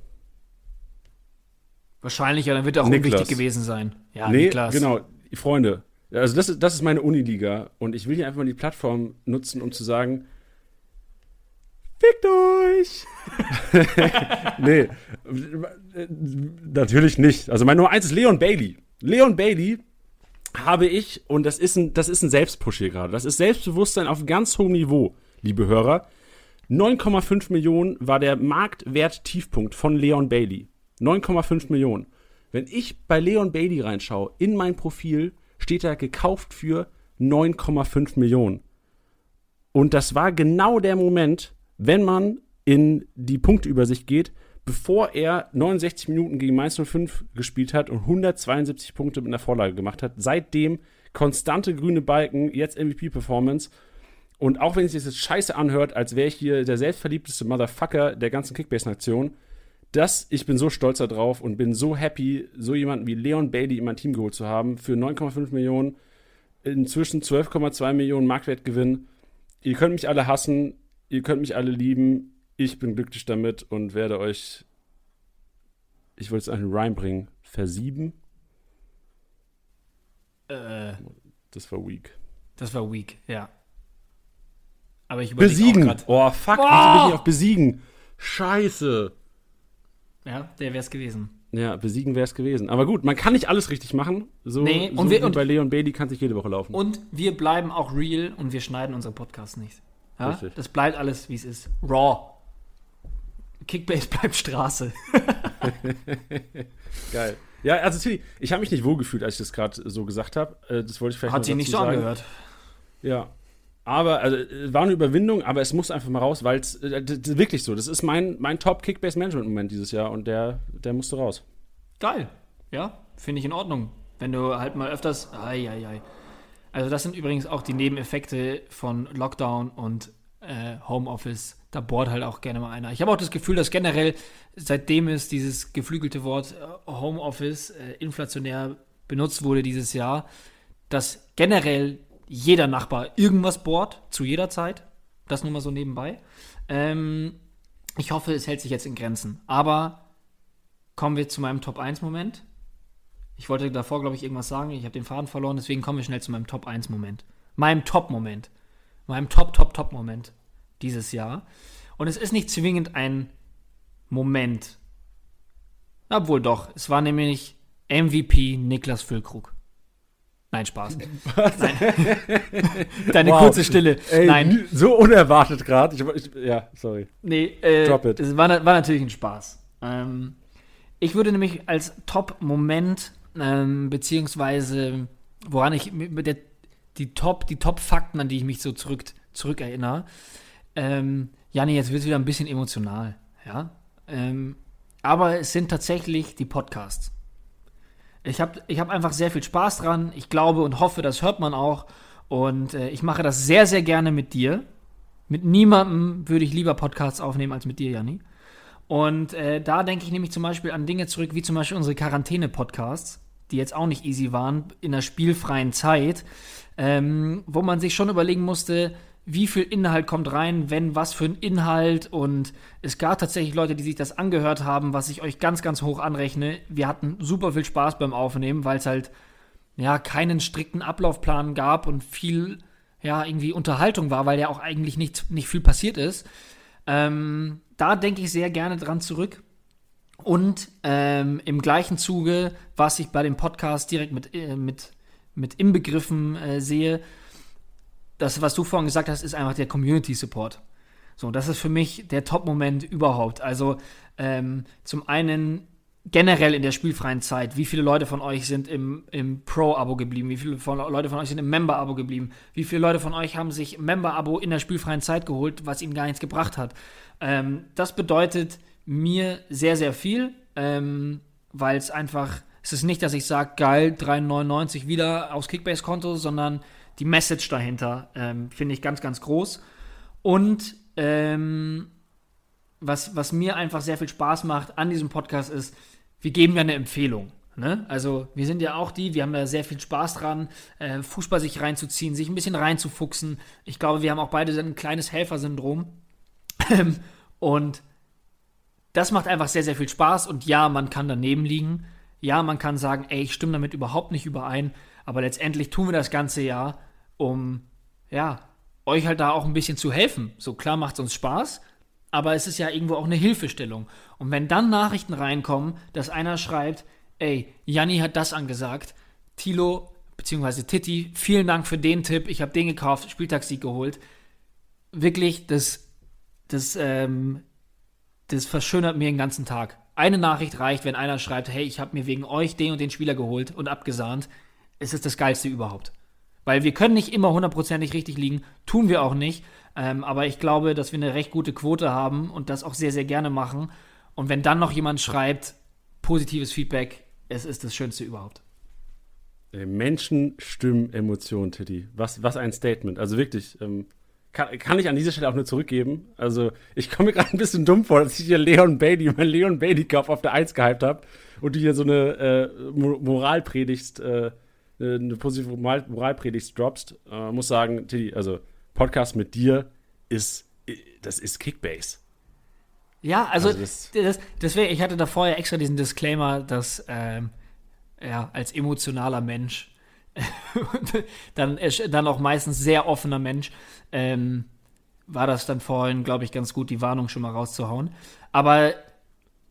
Speaker 3: Wahrscheinlich, ja, dann wird er auch Niklas. unwichtig gewesen sein.
Speaker 1: Ja, nee, Niklas. genau. Freunde, also das, das ist meine Uniliga und ich will hier einfach mal die Plattform nutzen, um zu sagen, fickt euch! nee, natürlich nicht. Also mein Nummer eins ist Leon Bailey. Leon Bailey habe ich, und das ist ein, das ist ein Selbstpush hier gerade. Das ist Selbstbewusstsein auf ganz hohem Niveau, liebe Hörer. 9,5 Millionen war der Marktwert-Tiefpunkt von Leon Bailey. 9,5 Millionen. Wenn ich bei Leon Bailey reinschaue, in mein Profil, steht da gekauft für 9,5 Millionen. Und das war genau der Moment, wenn man in die Punkteübersicht geht, bevor er 69 Minuten gegen Mainz 05 gespielt hat und 172 Punkte mit einer Vorlage gemacht hat. Seitdem konstante grüne Balken, jetzt MVP-Performance. Und auch wenn es sich jetzt scheiße anhört, als wäre ich hier der selbstverliebteste Motherfucker der ganzen Kickbase-Nation, das, ich bin so stolz darauf und bin so happy, so jemanden wie Leon Bailey in mein Team geholt zu haben für 9,5 Millionen, inzwischen 12,2 Millionen Marktwertgewinn. Ihr könnt mich alle hassen, ihr könnt mich alle lieben, ich bin glücklich damit und werde euch, ich wollte es einen Rhyme bringen, versieben.
Speaker 3: Äh,
Speaker 1: Das war weak.
Speaker 3: das war weak, ja. Aber ich
Speaker 1: Besiegen!
Speaker 3: auch grad-
Speaker 1: Oh, fuck,
Speaker 3: Oh!
Speaker 1: wieso bin ich auf besiegen? Scheiße.
Speaker 3: Ja, der wäre es gewesen.
Speaker 1: Ja, besiegen wäre es gewesen. Aber gut, man kann nicht alles richtig machen. So,
Speaker 3: Nee,
Speaker 1: so
Speaker 3: und wir-
Speaker 1: wie
Speaker 3: und-
Speaker 1: bei Leon Bailey kann sich jede Woche laufen.
Speaker 3: Und wir bleiben auch real und wir schneiden unsere Podcasts nicht. Ja?
Speaker 1: Richtig.
Speaker 3: Das bleibt alles, wie es ist. Raw. Kickbase bleibt Straße.
Speaker 1: Geil. Ja, also Tilly, ich habe mich nicht wohlgefühlt, als ich das gerade so gesagt habe. Äh, Das wollte ich vielleicht
Speaker 3: Hat sich nicht so
Speaker 1: sagen.
Speaker 3: angehört.
Speaker 1: Ja. Aber, also, äh, war eine Überwindung, aber es muss einfach mal raus, weil es äh, wirklich so, das ist mein, mein Top-Kickbase-Management-Moment dieses Jahr und der, der musste raus.
Speaker 3: Geil. Ja, finde ich in Ordnung. Wenn du halt mal öfters. Ai, ai, ai. Also, das sind übrigens auch die Nebeneffekte von Lockdown und äh, Homeoffice. Da bohrt halt auch gerne mal einer. Ich habe auch das Gefühl, dass generell, seitdem es dieses geflügelte Wort äh, Homeoffice äh, inflationär benutzt wurde dieses Jahr, dass generell jeder Nachbar irgendwas bohrt, zu jeder Zeit. Das nur mal so nebenbei. Ähm, ich hoffe, es hält sich jetzt in Grenzen. Aber kommen wir zu meinem Top 1-Moment. Ich wollte davor, glaube ich, irgendwas sagen. Ich habe den Faden verloren, deswegen kommen wir schnell zu meinem Top 1-Moment. Meinem Top-Moment. Meinem Top, Top, Top-Moment dieses Jahr. Und es ist nicht zwingend ein Moment. Obwohl doch. Es war nämlich MVP Niklas Füllkrug. Nein, Spaß. Nein. Deine
Speaker 1: Wow.
Speaker 3: kurze Stille.
Speaker 1: Ey,
Speaker 3: Nein.
Speaker 1: so unerwartet gerade. Ja, sorry.
Speaker 3: Nee, äh,
Speaker 1: Drop it.
Speaker 3: es war, war natürlich ein Spaß. Ähm, ich würde nämlich als Top-Moment, ähm, beziehungsweise woran ich mit der, die Top, die Top-Fakten, an die ich mich so zurück, zurückerinnere, ähm, Janni, jetzt wird es wieder ein bisschen emotional, ja. Ähm, aber es sind tatsächlich die Podcasts. Ich habe ich hab einfach sehr viel Spaß dran. Ich glaube und hoffe, das hört man auch. Und äh, ich mache das sehr, sehr gerne mit dir. Mit niemandem würde ich lieber Podcasts aufnehmen als mit dir, Janni. Und äh, da denke ich nämlich zum Beispiel an Dinge zurück, wie zum Beispiel unsere Quarantäne-Podcasts, die jetzt auch nicht easy waren, in der spielfreien Zeit, ähm, wo man sich schon überlegen musste, wie viel Inhalt kommt rein, wenn was für ein Inhalt. Und es gab tatsächlich Leute, die sich das angehört haben, was ich euch ganz, ganz hoch anrechne. Wir hatten super viel Spaß beim Aufnehmen, weil es halt ja keinen strikten Ablaufplan gab und viel ja irgendwie Unterhaltung war, weil ja auch eigentlich nicht, nicht viel passiert ist. Ähm, da denke ich sehr gerne dran zurück. Und ähm, im gleichen Zuge, was ich bei dem Podcast direkt mit, äh, mit, mit inbegriffen äh, sehe, das, was du vorhin gesagt hast, ist einfach der Community Support. So, das ist für mich der Top-Moment überhaupt. Also ähm, zum einen generell in der spielfreien Zeit, wie viele Leute von euch sind im, im Pro-Abo geblieben, wie viele von, Leute von euch sind im Member-Abo geblieben, wie viele Leute von euch haben sich Member-Abo in der spielfreien Zeit geholt, was ihnen gar nichts gebracht hat. Ähm, das bedeutet mir sehr, sehr viel, ähm, weil es einfach, es ist nicht, dass ich sage, geil, 3,99 wieder aufs Kickbase-Konto, sondern die Message dahinter ähm, finde ich ganz, ganz groß. Und ähm, was, was mir einfach sehr viel Spaß macht an diesem Podcast ist, wir geben ja eine Empfehlung. Ne? Also wir sind ja auch die, wir haben da sehr viel Spaß dran, äh, Fußball sich reinzuziehen, sich ein bisschen reinzufuchsen. Ich glaube, wir haben auch beide ein kleines Helfersyndrom. Ähm, und das macht einfach sehr, sehr viel Spaß. Und ja, man kann daneben liegen. Ja, man kann sagen, ey, ich stimme damit überhaupt nicht überein. Aber letztendlich tun wir das ganze ja, um, ja, euch halt da auch ein bisschen zu helfen. So klar macht es uns Spaß, aber es ist ja irgendwo auch eine Hilfestellung. Und wenn dann Nachrichten reinkommen, dass einer schreibt, ey, Janni hat das angesagt, Tilo bzw. Titti, vielen Dank für den Tipp, ich habe den gekauft, Spieltagssieg geholt. Wirklich, das, das, ähm, das verschönert mir den ganzen Tag. Eine Nachricht reicht, wenn einer schreibt, hey, ich habe mir wegen euch den und den Spieler geholt und abgesahnt. Es ist das Geilste überhaupt. Weil wir können nicht immer hundertprozentig richtig liegen, tun wir auch nicht. Ähm, aber ich glaube, dass wir eine recht gute Quote haben und das auch sehr, sehr gerne machen. Und wenn dann noch jemand schreibt, positives Feedback, es ist das Schönste überhaupt.
Speaker 1: Menschen, Stimmen, Emotionen, Titi. Was, was ein Statement. Also wirklich, ähm, kann, kann ich an dieser Stelle auch nur zurückgeben. Also, ich komme mir gerade ein bisschen dumm vor, dass ich hier Leon Bailey, mein Leon Bailey-Kauf auf der 1 gehypt habe und du hier so eine äh, Moralpredigt, äh, eine positive Moralpredigt droppst. Äh, muss sagen, Titi, also Podcast mit dir ist, das ist Kickbase.
Speaker 3: Ja, also, also das, das, deswegen, ich hatte da vorher extra diesen Disclaimer, dass ähm, ja, als emotionaler Mensch dann, dann auch meistens sehr offener Mensch, ähm, war das dann vorhin, glaube ich, ganz gut, die Warnung schon mal rauszuhauen. Aber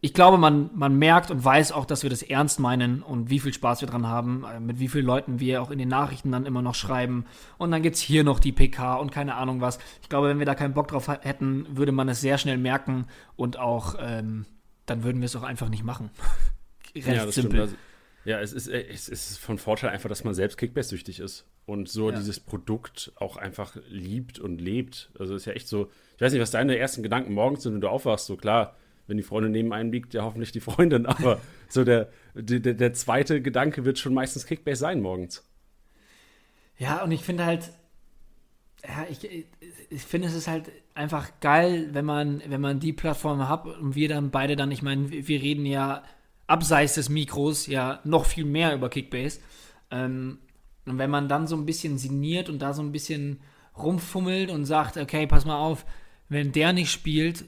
Speaker 3: ich glaube, man, man merkt und weiß auch, dass wir das ernst meinen und wie viel Spaß wir dran haben, äh, mit wie vielen Leuten wir auch in den Nachrichten dann immer noch schreiben. Und dann gibt es hier noch die PK und keine Ahnung was. Ich glaube, wenn wir da keinen Bock drauf hätten, würde man es sehr schnell merken und auch, ähm, dann würden wir es auch einfach nicht machen.
Speaker 1: Recht ja, das simpel. Stimmt. Also, ja, es ist, es ist von Vorteil einfach, dass man selbst Kickbass-süchtig ist und so ja. dieses Produkt auch einfach liebt und lebt. Also ist ja echt so, ich weiß nicht, was deine ersten Gedanken morgens sind, wenn du aufwachst, so klar wenn die Freundin neben einem liegt, ja hoffentlich die Freundin. Aber so der, der, der zweite Gedanke wird schon meistens Kickbase sein morgens.
Speaker 3: Ja, und ich finde halt, ja, ich, ich finde es ist halt einfach geil, wenn man, wenn man die Plattform hat und wir dann beide dann, ich meine, wir reden ja abseits des Mikros ja noch viel mehr über Kickbase. Ähm, und wenn man dann so ein bisschen signiert und da so ein bisschen rumfummelt und sagt, okay, pass mal auf, wenn der nicht spielt,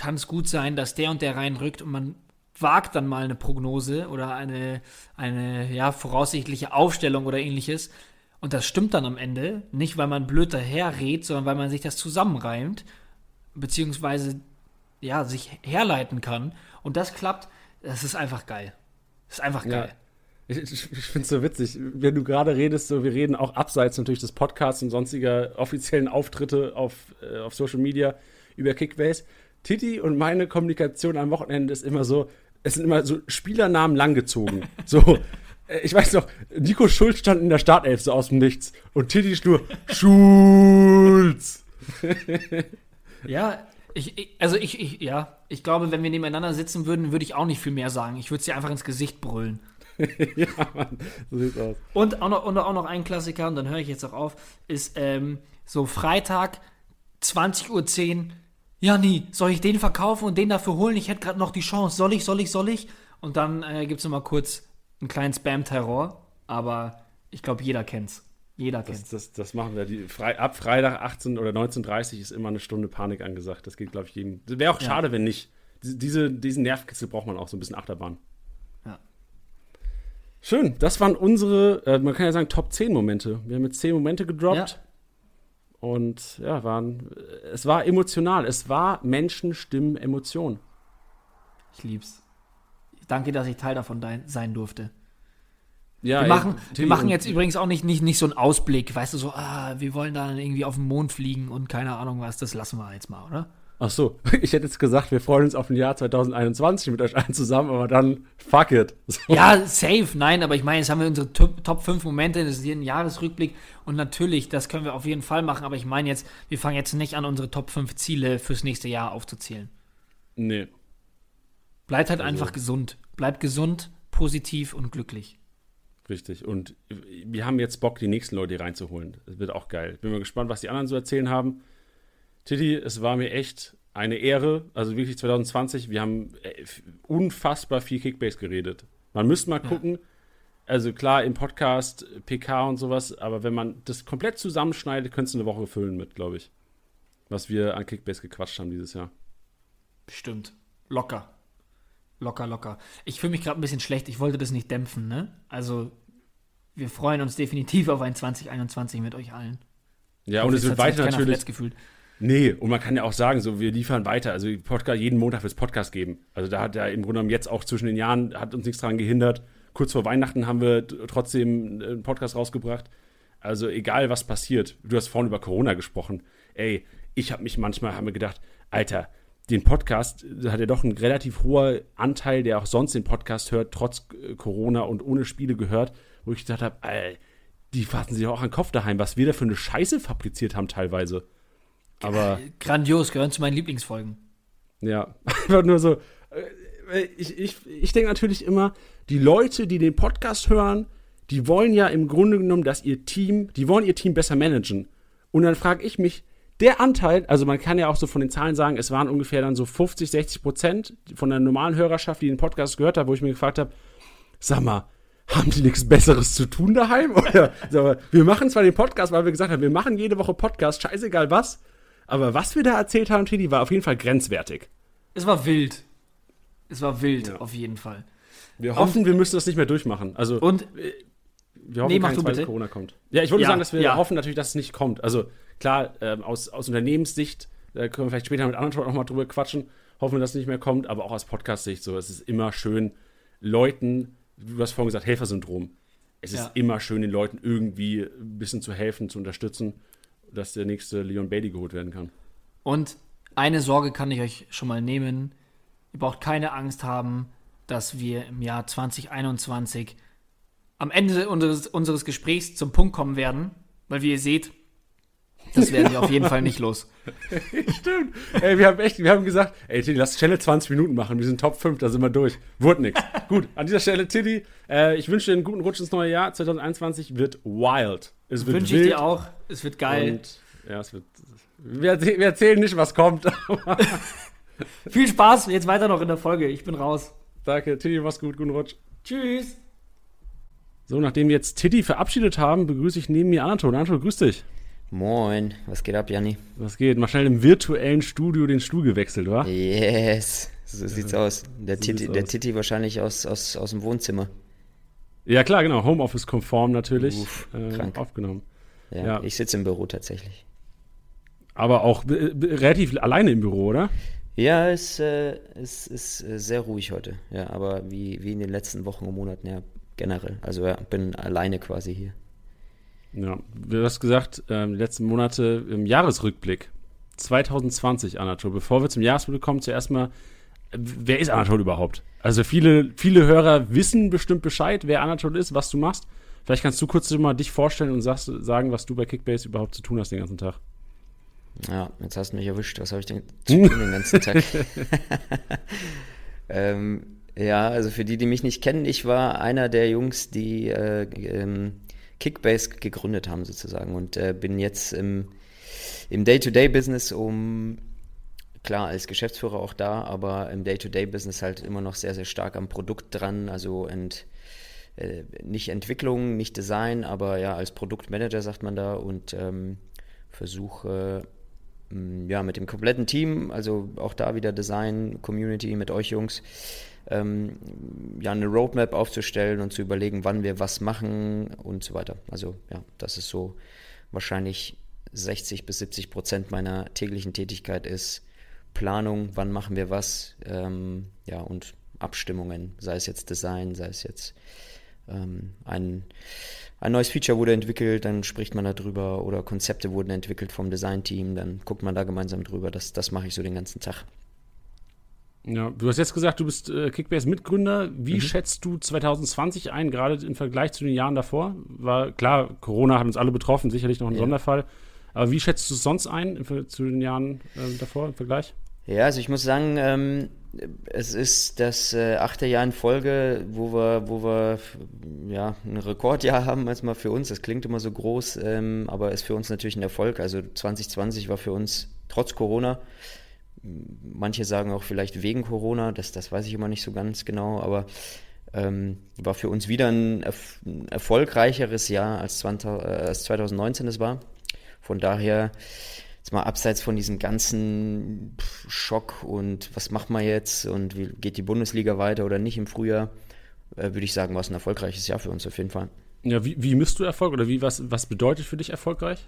Speaker 3: kann es gut sein, dass der und der reinrückt und man wagt dann mal eine Prognose oder eine, eine ja, voraussichtliche Aufstellung oder ähnliches. Und das stimmt dann am Ende. Nicht, weil man blöd daherredet, sondern weil man sich das zusammenreimt, beziehungsweise ja, sich herleiten kann. Und das klappt, das ist einfach geil. Das ist einfach geil. Ja.
Speaker 1: Ich, ich, ich finde es so witzig, wenn du gerade redest, so wir reden auch abseits natürlich des Podcasts und sonstiger offiziellen Auftritte auf, äh, auf Social Media über Kickbase. Titi und meine Kommunikation am Wochenende ist immer so, es sind immer so Spielernamen langgezogen. so, äh, ich weiß noch, Nico Schulz stand in der Startelf so aus dem Nichts und Titi nur Schulz.
Speaker 3: ja, ich, ich, also ich, ich, ja, ich glaube, wenn wir nebeneinander sitzen würden, würde ich auch nicht viel mehr sagen. Ich würde sie einfach ins Gesicht brüllen. ja, Mann, so sieht's aus. Und auch noch, und auch noch ein Klassiker, und dann höre ich jetzt auch auf, ist ähm, so Freitag, 20.10 Uhr, ja, nie, soll ich den verkaufen und den dafür holen? Ich hätte gerade noch die Chance. Soll ich, soll ich, soll ich? Und dann äh, gibt es nochmal kurz einen kleinen Spam-Terror. Aber ich glaube, jeder kennt's. Jeder kennt's.
Speaker 1: Das, das, das machen wir. Die, Fre ab Freitag 18 oder 19.30 Uhr ist immer eine Stunde Panik angesagt. Das geht, glaube ich, jedem. Wäre auch schade, ja. wenn nicht. Diese, diesen Nervkitzel braucht man auch so ein bisschen Achterbahn. Ja. Schön. Das waren unsere, äh, man kann ja sagen, Top 10 Momente. Wir haben jetzt 10 Momente gedroppt. Ja. Und ja, waren, es war emotional. Es war Menschen, Stimmen, Emotionen.
Speaker 3: Ich lieb's. Danke, dass ich Teil davon sein durfte. Ja, wir machen, ey, wir machen jetzt übrigens auch nicht, nicht, nicht so einen Ausblick, weißt du, so, ah, wir wollen dann irgendwie auf den Mond fliegen und keine Ahnung was, das lassen wir jetzt mal, oder?
Speaker 1: Ach so, ich hätte jetzt gesagt, wir freuen uns auf ein Jahr 2021 mit euch allen zusammen, aber dann fuck it.
Speaker 3: So. Ja, safe, nein, aber ich meine, jetzt haben wir unsere Top, Top 5 Momente, das ist hier ein Jahresrückblick und natürlich, das können wir auf jeden Fall machen, aber ich meine jetzt, wir fangen jetzt nicht an, unsere Top 5 Ziele fürs nächste Jahr aufzuzählen.
Speaker 1: Nee.
Speaker 3: Bleibt halt also. einfach gesund. Bleibt gesund, positiv und glücklich.
Speaker 1: Richtig. Und wir haben jetzt Bock, die nächsten Leute reinzuholen. Das wird auch geil. Bin mal gespannt, was die anderen so erzählen haben. Titi, es war mir echt eine Ehre. Also wirklich 2020, wir haben äh, unfassbar viel Kickbase geredet. Man müsste mal gucken. Ja. Also klar, im Podcast, PK und sowas, aber wenn man das komplett zusammenschneidet, könntest du eine Woche füllen mit, glaube ich. Was wir an Kickbase gequatscht haben dieses Jahr.
Speaker 3: Bestimmt. Locker. Locker, locker. Ich fühle mich gerade ein bisschen schlecht. Ich wollte das nicht dämpfen, ne? Also, wir freuen uns definitiv auf ein 2021 mit euch allen.
Speaker 1: Ja, und es wird weiter natürlich. Gefühlt. Nee, und man kann ja auch sagen, so wir liefern weiter. Also Podcast, jeden Montag wird es Podcast geben. Also da hat ja im Grunde genommen jetzt auch zwischen den Jahren, hat uns nichts daran gehindert. Kurz vor Weihnachten haben wir trotzdem einen Podcast rausgebracht. Also egal, was passiert. Du hast vorhin über Corona gesprochen. Ey, ich habe mich manchmal, haben wir gedacht, Alter, den Podcast hat ja doch ein relativ hoher Anteil, der auch sonst den Podcast hört, trotz Corona und ohne Spiele gehört. wo ich gedacht habe, die fassen sich auch an den Kopf daheim, was wir da für eine Scheiße fabriziert haben teilweise. Aber.
Speaker 3: Grandios, gehören zu meinen Lieblingsfolgen.
Speaker 1: Ja, einfach nur so. Äh, ich, ich, ich denke natürlich immer, die Leute, die den Podcast hören, die wollen ja im Grunde genommen, dass ihr Team, die wollen ihr Team besser managen. Und dann frage ich mich, der Anteil, also man kann ja auch so von den Zahlen sagen, es waren ungefähr dann so 50, 60 Prozent von der normalen Hörerschaft, die den Podcast gehört hat, wo ich mir gefragt habe, sag mal, haben die nichts Besseres zu tun daheim? Oder so, wir machen zwar den Podcast, weil wir gesagt haben, wir machen jede Woche Podcast, scheißegal was, aber was wir da erzählt haben, Teddy, war auf jeden Fall grenzwertig.
Speaker 3: Es war wild. Es war wild, ja. auf jeden Fall.
Speaker 1: Wir hoffen, und, wir müssen das nicht mehr durchmachen. Also,
Speaker 3: und
Speaker 1: wir hoffen, nee, mach du bitte. Corona kommt. Ja, ich wollte ja, sagen, dass wir ja. hoffen natürlich, dass es nicht kommt. Also klar, ähm, aus, aus Unternehmenssicht, da können wir vielleicht später mit anderen noch mal drüber quatschen, hoffen wir, dass es nicht mehr kommt, aber auch aus Podcast-Sicht so. Es ist immer schön, Leuten, du hast vorhin gesagt, Helfersyndrom. Es ja. ist immer schön, den Leuten irgendwie ein bisschen zu helfen, zu unterstützen, dass der nächste Leon Bailey geholt werden kann.
Speaker 3: Und eine Sorge kann ich euch schon mal nehmen. Ihr braucht keine Angst haben, dass wir im Jahr 2021 am Ende unseres, unseres Gesprächs zum Punkt kommen werden, weil wie ihr seht, das werden wir auf jeden Fall nicht los.
Speaker 1: Stimmt. Ey, wir haben echt, wir haben gesagt, ey, Tilly, lass Channel 20 Minuten machen. Wir sind Top 5, da sind wir durch. Wurde nix. Gut, an dieser Stelle, Tilly, äh, ich wünsche dir einen guten Rutsch ins neue Jahr. 2021 wird wild.
Speaker 3: Es wird Wünsche ich dir auch. Es wird geil. Und,
Speaker 1: ja, es wird. Wir, wir erzählen nicht, was kommt.
Speaker 3: Viel Spaß, jetzt weiter noch in der Folge. Ich bin raus.
Speaker 1: Danke, Tilly, mach's gut, guten Rutsch.
Speaker 3: Tschüss.
Speaker 1: So, nachdem wir jetzt Tiddy verabschiedet haben, begrüße ich neben mir Anatol. Anatol, grüß dich.
Speaker 4: Moin, was geht ab, Janni?
Speaker 1: Was geht? Mal schnell im virtuellen Studio den Stuhl gewechselt, wa?
Speaker 4: Yes, so sieht's aus. Der, so Titi, der Titi wahrscheinlich aus, aus, aus dem Wohnzimmer.
Speaker 1: Ja, klar, genau. Homeoffice-konform natürlich. Uff, äh, aufgenommen.
Speaker 4: Ja, ja. ich sitze im Büro tatsächlich.
Speaker 1: Aber auch relativ alleine im Büro, oder?
Speaker 4: Ja, es, äh, es ist äh, sehr ruhig heute. Ja, aber wie, wie in den letzten Wochen und Monaten, ja, generell. Also ja, bin alleine quasi hier.
Speaker 1: Ja, du hast gesagt, ähm, die letzten Monate im Jahresrückblick 2020, Anatol. Bevor wir zum Jahresrückblick kommen, zuerst mal, wer ist Anatol überhaupt? Also viele, viele Hörer wissen bestimmt Bescheid, wer Anatol ist, was du machst. Vielleicht kannst du kurz mal dich vorstellen und sagst, sagen, was du bei Kickbase überhaupt zu tun hast den ganzen Tag.
Speaker 4: Ja, jetzt hast du mich erwischt. Was habe ich denn zu tun den ganzen Tag? ähm, ja, also für die, die mich nicht kennen, ich war einer der Jungs, die äh, ähm, Kickbase gegründet haben sozusagen und äh, bin jetzt im, im Day-to-Day-Business um, klar, als Geschäftsführer auch da, aber im Day-to-Day-Business halt immer noch sehr, sehr stark am Produkt dran, also ent, äh, nicht Entwicklung, nicht Design, aber ja, als Produktmanager sagt man da und ähm, versuche ja, mit dem kompletten Team, also auch da wieder Design, Community mit euch Jungs, ähm, ja, eine Roadmap aufzustellen und zu überlegen, wann wir was machen und so weiter. Also ja, das ist so wahrscheinlich 60 bis 70 Prozent meiner täglichen Tätigkeit ist Planung, wann machen wir was, ähm, ja, und Abstimmungen, sei es jetzt Design, sei es jetzt ähm, ein, ein neues Feature wurde entwickelt, dann spricht man darüber oder Konzepte wurden entwickelt vom Design-Team, dann guckt man da gemeinsam drüber. Das, das mache ich so den ganzen Tag.
Speaker 1: Ja, du hast jetzt gesagt, du bist äh, Kickbase-Mitgründer. Wie mhm. schätzt du 2020 ein, gerade im Vergleich zu den Jahren davor? War klar, Corona hat uns alle betroffen, sicherlich noch ein ja. Sonderfall. Aber wie schätzt du es sonst ein zu den Jahren äh, davor im Vergleich?
Speaker 4: Ja, also ich muss sagen, ähm, es ist das äh, achte Jahr in Folge, wo wir, wo wir ja, ein Rekordjahr haben, erstmal für uns. Das klingt immer so groß, ähm, aber ist für uns natürlich ein Erfolg. Also 2020 war für uns trotz Corona Manche sagen auch vielleicht wegen Corona, das, das weiß ich immer nicht so ganz genau, aber ähm, war für uns wieder ein, erf ein erfolgreicheres Jahr als, 20, äh, als 2019 es war. Von daher, jetzt mal abseits von diesem ganzen Schock und was macht man jetzt und wie geht die Bundesliga weiter oder nicht im Frühjahr, äh, würde ich sagen, war es ein erfolgreiches Jahr für uns auf jeden Fall.
Speaker 1: Ja, wie, wie misst du Erfolg oder wie, was, was bedeutet für dich erfolgreich?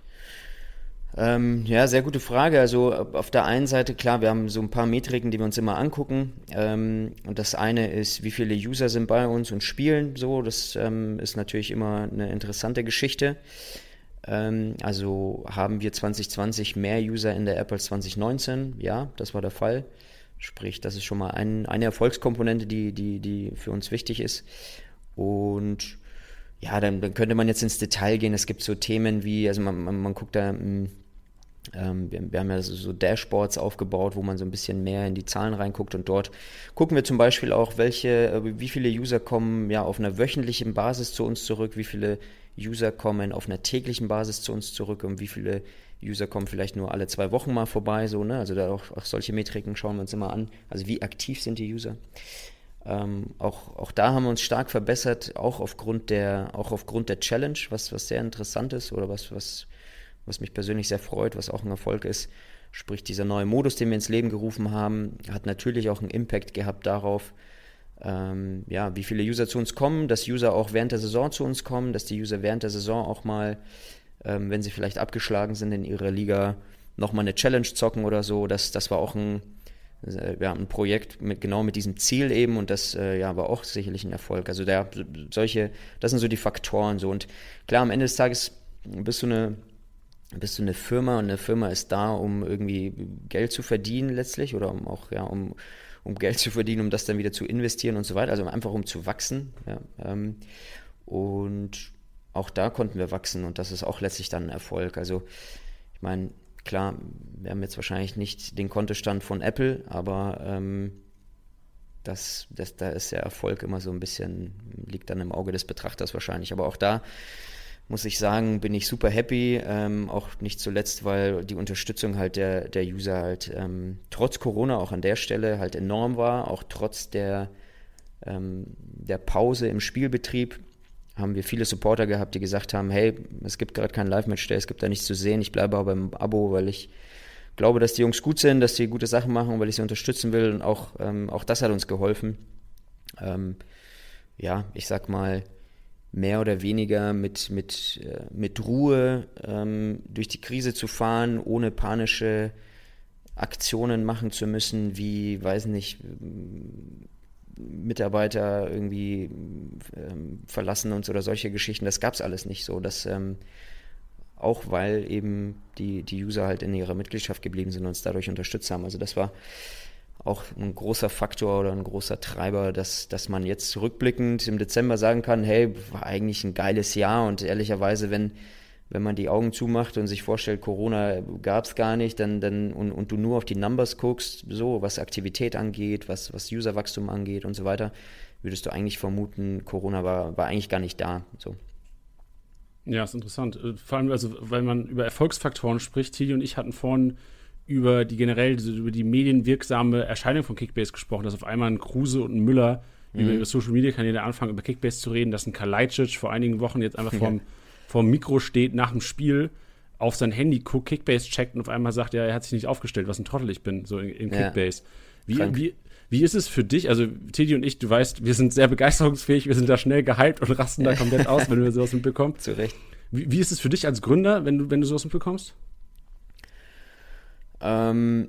Speaker 4: Ähm, ja, sehr gute Frage. Also auf der einen Seite, klar, wir haben so ein paar Metriken, die wir uns immer angucken. Ähm, und das eine ist, wie viele User sind bei uns und spielen so. Das ähm, ist natürlich immer eine interessante Geschichte. Ähm, also haben wir 2020 mehr User in der App als 2019? Ja, das war der Fall. Sprich, das ist schon mal ein, eine Erfolgskomponente, die, die, die für uns wichtig ist. Und ja, dann, dann, könnte man jetzt ins Detail gehen. Es gibt so Themen wie, also man, man, man guckt da, ähm, wir, wir, haben ja so, so, Dashboards aufgebaut, wo man so ein bisschen mehr in die Zahlen reinguckt und dort gucken wir zum Beispiel auch, welche, äh, wie viele User kommen ja auf einer wöchentlichen Basis zu uns zurück, wie viele User kommen auf einer täglichen Basis zu uns zurück und wie viele User kommen vielleicht nur alle zwei Wochen mal vorbei, so, ne? Also da auch, auch solche Metriken schauen wir uns immer an. Also wie aktiv sind die User? Ähm, auch, auch da haben wir uns stark verbessert, auch aufgrund der, auch aufgrund der Challenge, was, was sehr interessant ist oder was, was, was mich persönlich sehr freut, was auch ein Erfolg ist. Sprich, dieser neue Modus, den wir ins Leben gerufen haben, hat natürlich auch einen Impact gehabt darauf, ähm, ja, wie viele User zu uns kommen, dass User auch während der Saison zu uns kommen, dass die User während der Saison auch mal, ähm, wenn sie vielleicht abgeschlagen sind in ihrer Liga, nochmal eine Challenge zocken oder so. Das, das war auch ein, äh, ja, ein Projekt mit, genau mit diesem Ziel eben und das äh, ja, war auch sicherlich ein Erfolg. Also der, solche, das sind so die Faktoren so. Und klar, am Ende des Tages bist du eine bist du eine Firma und eine Firma ist da, um irgendwie Geld zu verdienen letztlich oder um auch, ja, um, um Geld zu verdienen, um das dann wieder zu investieren und so weiter, also einfach um zu wachsen. Ja, ähm, und auch da konnten wir wachsen und das ist auch letztlich dann ein Erfolg. Also ich meine, klar, wir haben jetzt wahrscheinlich nicht den Kontostand von Apple, aber ähm, das, das, da ist der Erfolg immer so ein bisschen, liegt dann im Auge des Betrachters wahrscheinlich. Aber auch da muss ich sagen, bin ich super happy. Ähm, auch nicht zuletzt, weil die Unterstützung halt der, der User halt ähm, trotz Corona auch an der Stelle halt enorm war, auch trotz der, ähm, der Pause im Spielbetrieb haben wir viele Supporter gehabt, die gesagt haben, hey, es gibt gerade kein Live-Match, es gibt da nichts zu sehen, ich bleibe aber im Abo, weil ich glaube, dass die Jungs gut sind, dass sie gute Sachen machen, weil ich sie unterstützen will und auch, ähm, auch das hat uns geholfen. Ähm, ja, ich sag mal, mehr oder weniger mit, mit, äh, mit Ruhe ähm, durch die Krise zu fahren, ohne panische Aktionen machen zu müssen, wie, weiß nicht, Mitarbeiter irgendwie ähm, verlassen uns oder solche Geschichten. Das gab es alles nicht so. Das, ähm, auch weil eben die, die User halt in ihrer Mitgliedschaft geblieben sind und uns dadurch unterstützt haben. Also das war auch ein großer Faktor oder ein großer Treiber, dass, dass man jetzt zurückblickend im Dezember sagen kann, hey, war eigentlich ein geiles Jahr und ehrlicherweise, wenn, wenn man die Augen zumacht und sich vorstellt, Corona gab es gar nicht, dann, dann, und, und du nur auf die Numbers guckst, so was Aktivität angeht, was, was Userwachstum angeht und so weiter, würdest du eigentlich vermuten, Corona war, war eigentlich gar nicht da. So.
Speaker 1: Ja, ist interessant. Äh, vor allem, also, weil man über Erfolgsfaktoren spricht. Tili und ich hatten vorhin über die generell über die medienwirksame Erscheinung von Kickbase gesprochen, dass auf einmal ein Kruse und ein Müller mhm. über Social Media Kanäle anfangen, über Kickbase zu reden, dass ein Kalajdzic vor einigen Wochen jetzt einfach vorm, vorm Mikro steht nach dem Spiel, auf sein Handy guckt, Kickbase checkt und auf einmal sagt, ja, er hat sich nicht aufgestellt, was ein Trottel ich bin, so in, in Kickbase. Ja. Wie, wie, wie ist es für dich? Also, Teddy und ich, du weißt, wir sind sehr begeisterungsfähig, wir sind da schnell gehypt und rasten da komplett aus, wenn wir sowas mitbekommen.
Speaker 4: Zu Recht.
Speaker 1: Wie, wie, ist es für dich als Gründer, wenn du, wenn du sowas mitbekommst?
Speaker 4: Ähm,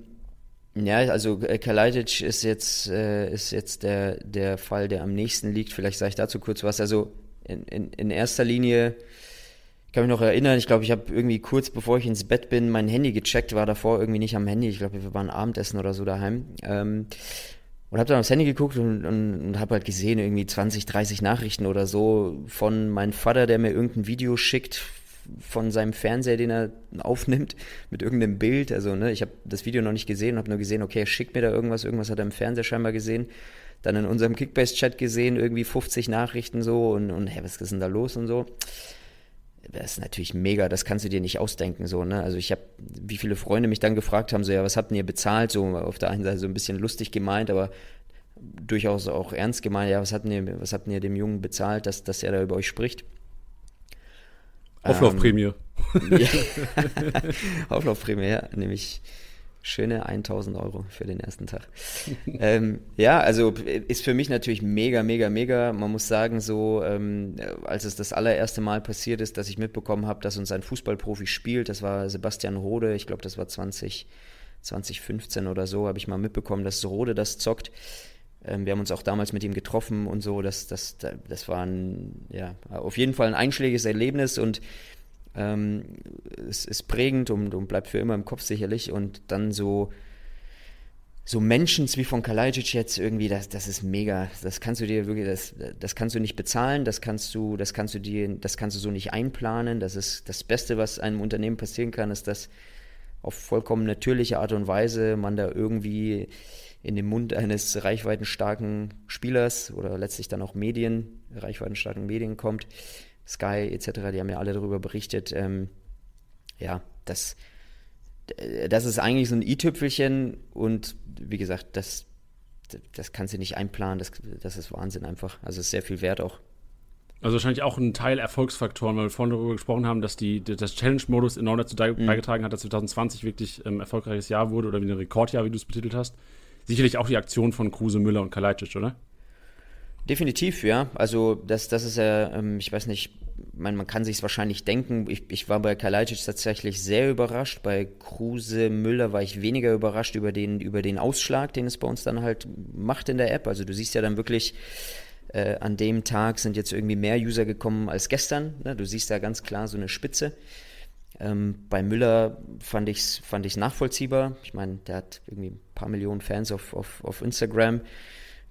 Speaker 4: ja, also äh, Kalajdzic ist jetzt, äh, ist jetzt der, der Fall, der am nächsten liegt. Vielleicht sage ich dazu kurz was. Also in, in, in erster Linie ich kann mich noch erinnern, ich glaube, ich habe irgendwie kurz bevor ich ins Bett bin, mein Handy gecheckt, war davor irgendwie nicht am Handy. Ich glaube, wir waren Abendessen oder so daheim. Ähm, und habe dann aufs Handy geguckt und, und, und habe halt gesehen, irgendwie 20, 30 Nachrichten oder so von meinem Vater, der mir irgendein Video schickt von seinem Fernseher, den er aufnimmt, mit irgendeinem Bild. Also, ne, ich habe das Video noch nicht gesehen, habe nur gesehen, okay, er schickt mir da irgendwas, irgendwas hat er im Fernseher scheinbar gesehen. Dann in unserem Kickbase-Chat gesehen, irgendwie 50 Nachrichten so und, und hey, was ist denn da los und so. Das ist natürlich mega, das kannst du dir nicht ausdenken, so, ne? Also ich habe, wie viele Freunde mich dann gefragt haben, so, ja, was habt ihr bezahlt? So, auf der einen Seite so ein bisschen lustig gemeint, aber durchaus auch ernst gemeint, ja, was habt ihr, was habt ihr dem Jungen bezahlt, dass, dass er da über euch spricht?
Speaker 1: Auflaufprämie.
Speaker 4: Ähm. Auflaufprämie, ja, nämlich schöne 1000 Euro für den ersten Tag. ähm, ja, also ist für mich natürlich mega, mega, mega. Man muss sagen, so ähm, als es das allererste Mal passiert ist, dass ich mitbekommen habe, dass uns ein Fußballprofi spielt, das war Sebastian Rode, ich glaube, das war 20, 2015 oder so, habe ich mal mitbekommen, dass Rode das zockt. Ähm, wir haben uns auch damals mit ihm getroffen und so. Das, das, das war ein, ja, auf jeden Fall ein einschlägiges Erlebnis und ähm, es ist prägend und, und, bleibt für immer im Kopf sicherlich. Und dann so so Mentions wie von Kalajdzic jetzt irgendwie, das, das ist mega. Das kannst du dir wirklich, das, das kannst du nicht bezahlen, das kannst du, das kannst du dir, das kannst du so nicht einplanen. Das ist das Beste, was einem Unternehmen passieren kann, ist, dass auf vollkommen natürliche Art und Weise man da irgendwie in den Mund eines reichweitenstarken Spielers oder letztlich dann auch Medien, reichweitenstarken Medien kommt. Sky etc., die haben ja alle darüber berichtet. Ähm, ja, das, das ist eigentlich so ein i-Tüpfelchen und wie gesagt, das, das kannst du nicht einplanen, das, das ist Wahnsinn einfach. Also ist sehr viel wert auch.
Speaker 1: Also wahrscheinlich auch ein Teil Erfolgsfaktoren, weil wir vorhin darüber gesprochen haben, dass die, das Challenge-Modus enorm dazu mhm. beigetragen hat, dass 2020 wirklich ein ähm, erfolgreiches Jahr wurde oder wie ein Rekordjahr, wie du es betitelt hast. Sicherlich auch die Aktion von Kruse, Müller und Kalajdzic, oder?
Speaker 4: Definitiv, ja. Also das, das ist ja, ähm, ich weiß nicht, man, man kann sich wahrscheinlich denken. Ich, ich war bei Kalajdzic tatsächlich sehr überrascht. Bei Kruse, Müller war ich weniger überrascht über den, über den Ausschlag, den es bei uns dann halt macht in der App. Also du siehst ja dann wirklich, äh, an dem Tag sind jetzt irgendwie mehr User gekommen als gestern. Ne? Du siehst da ganz klar so eine Spitze. Ähm, bei Müller fand ich es fand ich's nachvollziehbar. Ich meine, der hat irgendwie ein paar Millionen Fans auf, auf, auf Instagram.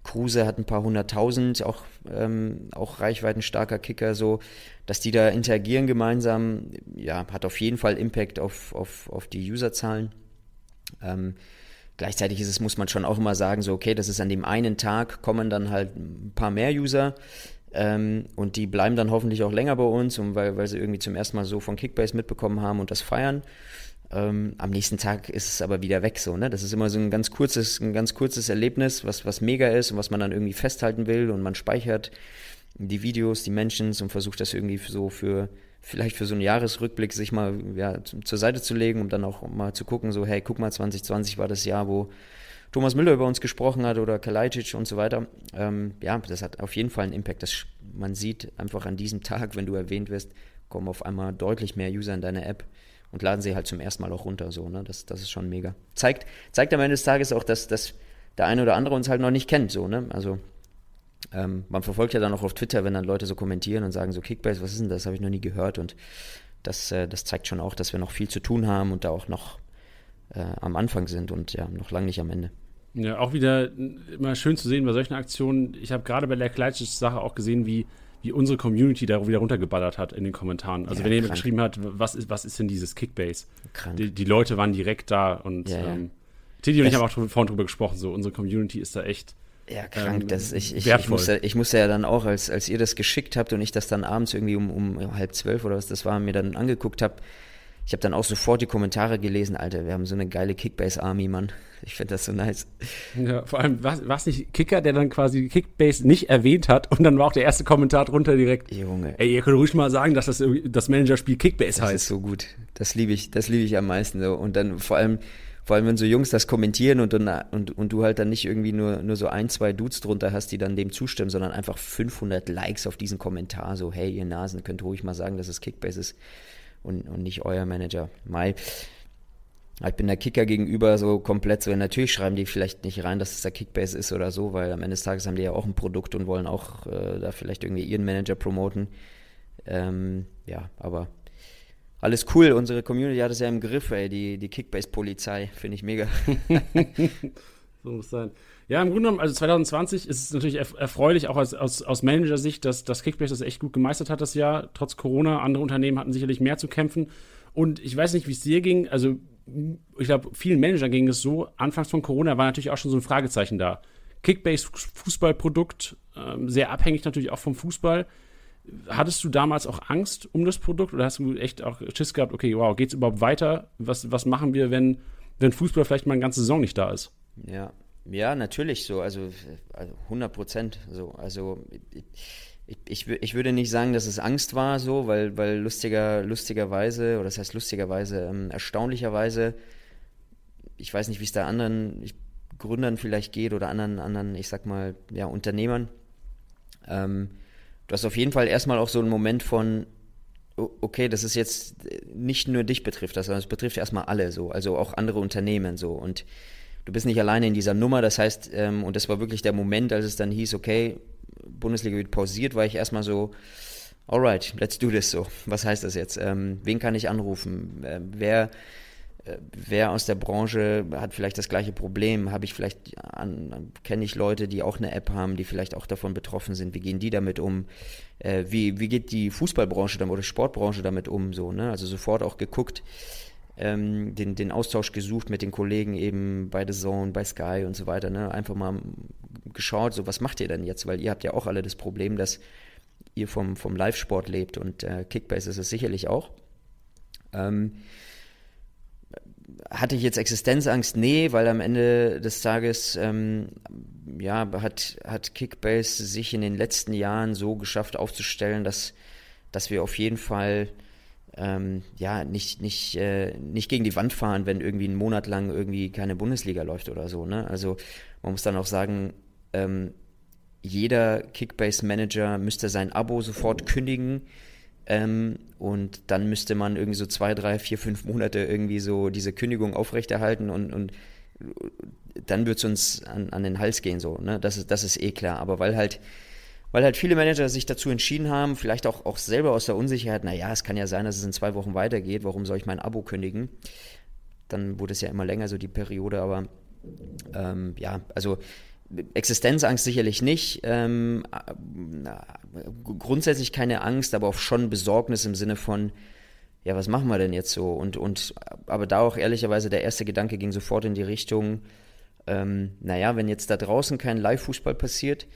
Speaker 4: Kruse hat ein paar hunderttausend, auch, ähm, auch reichweitenstarker Kicker, so, dass die da interagieren gemeinsam, ja, hat auf jeden Fall Impact auf, auf, auf die Userzahlen. Ähm, gleichzeitig ist es, muss man schon auch immer sagen, so, okay, das ist an dem einen Tag, kommen dann halt ein paar mehr User, ähm, und die bleiben dann hoffentlich auch länger bei uns, und weil, weil sie irgendwie zum ersten Mal so von Kickbase mitbekommen haben und das feiern. Ähm, am nächsten Tag ist es aber wieder weg so, ne? Das ist immer so ein ganz kurzes, ein ganz kurzes Erlebnis, was, was mega ist und was man dann irgendwie festhalten will und man speichert die Videos, die Mentions und versucht das irgendwie so für, vielleicht für so einen Jahresrückblick sich mal ja, zur Seite zu legen, um dann auch mal zu gucken, so, hey, guck mal, 2020 war das Jahr, wo Thomas Müller über uns gesprochen hat oder Kalajdzic und so weiter. Ähm, ja, das hat auf jeden Fall einen Impact. Das, man sieht einfach an diesem Tag, wenn du erwähnt wirst, kommen auf einmal deutlich mehr User in deine App und laden sie halt zum ersten Mal auch runter. So, ne? das, das ist schon mega. Zeigt, zeigt am Ende des Tages auch, dass, dass der eine oder andere uns halt noch nicht kennt. So, ne? Also ähm, man verfolgt ja dann auch auf Twitter, wenn dann Leute so kommentieren und sagen so, Kickbase, was ist denn das? Habe ich noch nie gehört. Und das, äh, das zeigt schon auch, dass wir noch viel zu tun haben und da auch noch äh, am Anfang sind und ja, noch lange nicht am Ende.
Speaker 1: Ja, auch wieder immer schön zu sehen bei solchen Aktionen. Ich habe gerade bei der Kleidsch-Sache auch gesehen, wie wie unsere Community da wieder runtergeballert hat in den Kommentaren. Also ja, wenn jemand geschrieben hat, was ist, was ist denn dieses Kickbase? Die, die, Leute waren direkt da und ja, ja. Ähm, Titi und ich haben auch vorhin drüber gesprochen, so unsere Community ist da echt
Speaker 4: ja, krank. Ähm, das, ich, ich, ich, musste, ich musste ja dann auch, als, als ihr das geschickt habt und ich das dann abends irgendwie um, um halb zwölf oder was das war, mir dann angeguckt habe, ich habe dann auch sofort die Kommentare gelesen, Alter, wir haben so eine geile Kickbase-Army, Mann. Ich finde das so nice.
Speaker 1: Ja, vor allem, was, was nicht Kicker, der dann quasi Kickbase nicht erwähnt hat und dann war auch der erste Kommentar drunter direkt.
Speaker 4: Junge.
Speaker 1: Ey, ihr könnt ruhig mal sagen, dass das, das Managerspiel Kickbase
Speaker 4: das
Speaker 1: heißt.
Speaker 4: Das ist so gut. Das liebe ich, das liebe ich am meisten so. Und dann vor allem, vor allem, wenn so Jungs das kommentieren und, und, und, und du halt dann nicht irgendwie nur, nur so ein, zwei Dudes drunter hast, die dann dem zustimmen, sondern einfach 500 Likes auf diesen Kommentar, so, hey, ihr Nasen, könnt ruhig mal sagen, dass es Kickbase ist und, und nicht euer Manager. Mai. Ich bin der Kicker gegenüber so komplett so. Natürlich schreiben die vielleicht nicht rein, dass es der Kickbase ist oder so, weil am Ende des Tages haben die ja auch ein Produkt und wollen auch äh, da vielleicht irgendwie ihren Manager promoten. Ähm, ja, aber alles cool. Unsere Community hat es ja im Griff, ey. Die, die Kickbase-Polizei finde ich mega.
Speaker 1: so muss sein. Ja, im Grunde genommen, also 2020 ist es natürlich erfreulich, auch aus, aus, aus Manager-Sicht, dass, dass Kickbase das echt gut gemeistert hat, das Jahr, trotz Corona. Andere Unternehmen hatten sicherlich mehr zu kämpfen. Und ich weiß nicht, wie es dir ging. Also, ich glaube, vielen Managern ging es so. Anfangs von Corona war natürlich auch schon so ein Fragezeichen da. Kickbase Fußballprodukt, äh, sehr abhängig natürlich auch vom Fußball. Hattest du damals auch Angst um das Produkt oder hast du echt auch Schiss gehabt, okay, wow, geht es überhaupt weiter? Was, was machen wir, wenn, wenn Fußball vielleicht mal eine ganze Saison nicht da ist?
Speaker 4: Ja, ja, natürlich so, also, 100 also Prozent so. Also ich, ich, ich würde nicht sagen, dass es Angst war so, weil, weil lustiger, lustigerweise, oder das heißt lustigerweise, ähm, erstaunlicherweise, ich weiß nicht, wie es da anderen ich, Gründern vielleicht geht oder anderen, anderen, ich sag mal, ja, Unternehmern. Ähm, du hast auf jeden Fall erstmal auch so einen Moment von, okay, das ist jetzt nicht nur dich betrifft das, sondern es betrifft erstmal alle so, also auch andere Unternehmen so und du bist nicht alleine in dieser Nummer. Das heißt, ähm, und das war wirklich der Moment, als es dann hieß, okay, Bundesliga wird pausiert, war ich erstmal so, alright, let's do this so. Was heißt das jetzt? Ähm, wen kann ich anrufen? Äh, wer, äh, wer aus der Branche hat vielleicht das gleiche Problem? Habe ich vielleicht, kenne ich Leute, die auch eine App haben, die vielleicht auch davon betroffen sind? Wie gehen die damit um? Äh, wie, wie geht die Fußballbranche damit oder Sportbranche damit um? So, ne? Also sofort auch geguckt, ähm, den, den Austausch gesucht mit den Kollegen eben bei The Zone, bei Sky und so weiter. Ne? Einfach mal geschaut, so was macht ihr denn jetzt? Weil ihr habt ja auch alle das Problem, dass ihr vom, vom Live-Sport lebt und äh, Kickbase ist es sicherlich auch. Ähm, hatte ich jetzt Existenzangst? Nee, weil am Ende des Tages ähm, ja, hat, hat Kickbase sich in den letzten Jahren so geschafft aufzustellen, dass, dass wir auf jeden Fall ähm, ja, nicht, nicht, äh, nicht gegen die Wand fahren, wenn irgendwie einen Monat lang irgendwie keine Bundesliga läuft oder so. Ne? Also man muss dann auch sagen, ähm, jeder Kickbase-Manager müsste sein Abo sofort kündigen ähm, und dann müsste man irgendwie so zwei, drei, vier, fünf Monate irgendwie so diese Kündigung aufrechterhalten und, und dann wird es uns an, an den Hals gehen, so, ne? Das ist, das ist eh klar. Aber weil halt, weil halt viele Manager sich dazu entschieden haben, vielleicht auch, auch selber aus der Unsicherheit, naja, es kann ja sein, dass es in zwei Wochen weitergeht, warum soll ich mein Abo kündigen? Dann wurde es ja immer länger, so die Periode, aber ähm, ja, also Existenzangst sicherlich nicht. Ähm, grundsätzlich keine Angst, aber auch schon Besorgnis im Sinne von, ja, was machen wir denn jetzt so? Und, und aber da auch ehrlicherweise der erste Gedanke ging sofort in die Richtung, ähm, naja, wenn jetzt da draußen kein Live-Fußball passiert,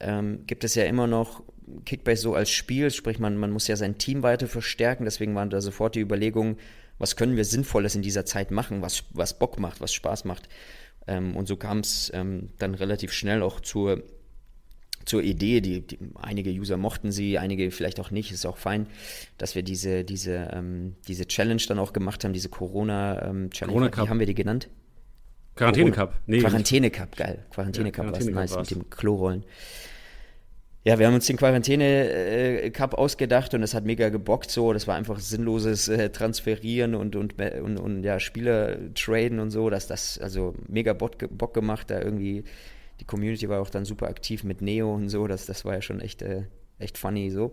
Speaker 4: ähm, gibt es ja immer noch Kickbase so als Spiel, sprich man, man muss ja sein Team weiter verstärken, deswegen waren da sofort die Überlegungen, was können wir Sinnvolles in dieser Zeit machen, was, was Bock macht, was Spaß macht. Ähm, und so kam es ähm, dann relativ schnell auch zur, zur Idee, die, die, einige User mochten sie, einige vielleicht auch nicht, ist auch fein, dass wir diese, diese, ähm, diese Challenge dann auch gemacht haben, diese Corona-Challenge, Corona wie haben wir die genannt?
Speaker 1: Quarantäne Cup.
Speaker 4: Nee, Quarantäne Cup, geil. Quarantäne Cup ja, war nice mit dem Klorollen. Ja, wir haben uns den Quarantäne-Cup ausgedacht und es hat mega gebockt so. Das war einfach sinnloses äh, Transferieren und, und, und, und, ja, Spieler traden und so. Dass das, also mega Bock, Bock gemacht. Da irgendwie, die Community war auch dann super aktiv mit Neo und so. Das, das war ja schon echt, äh, echt funny so.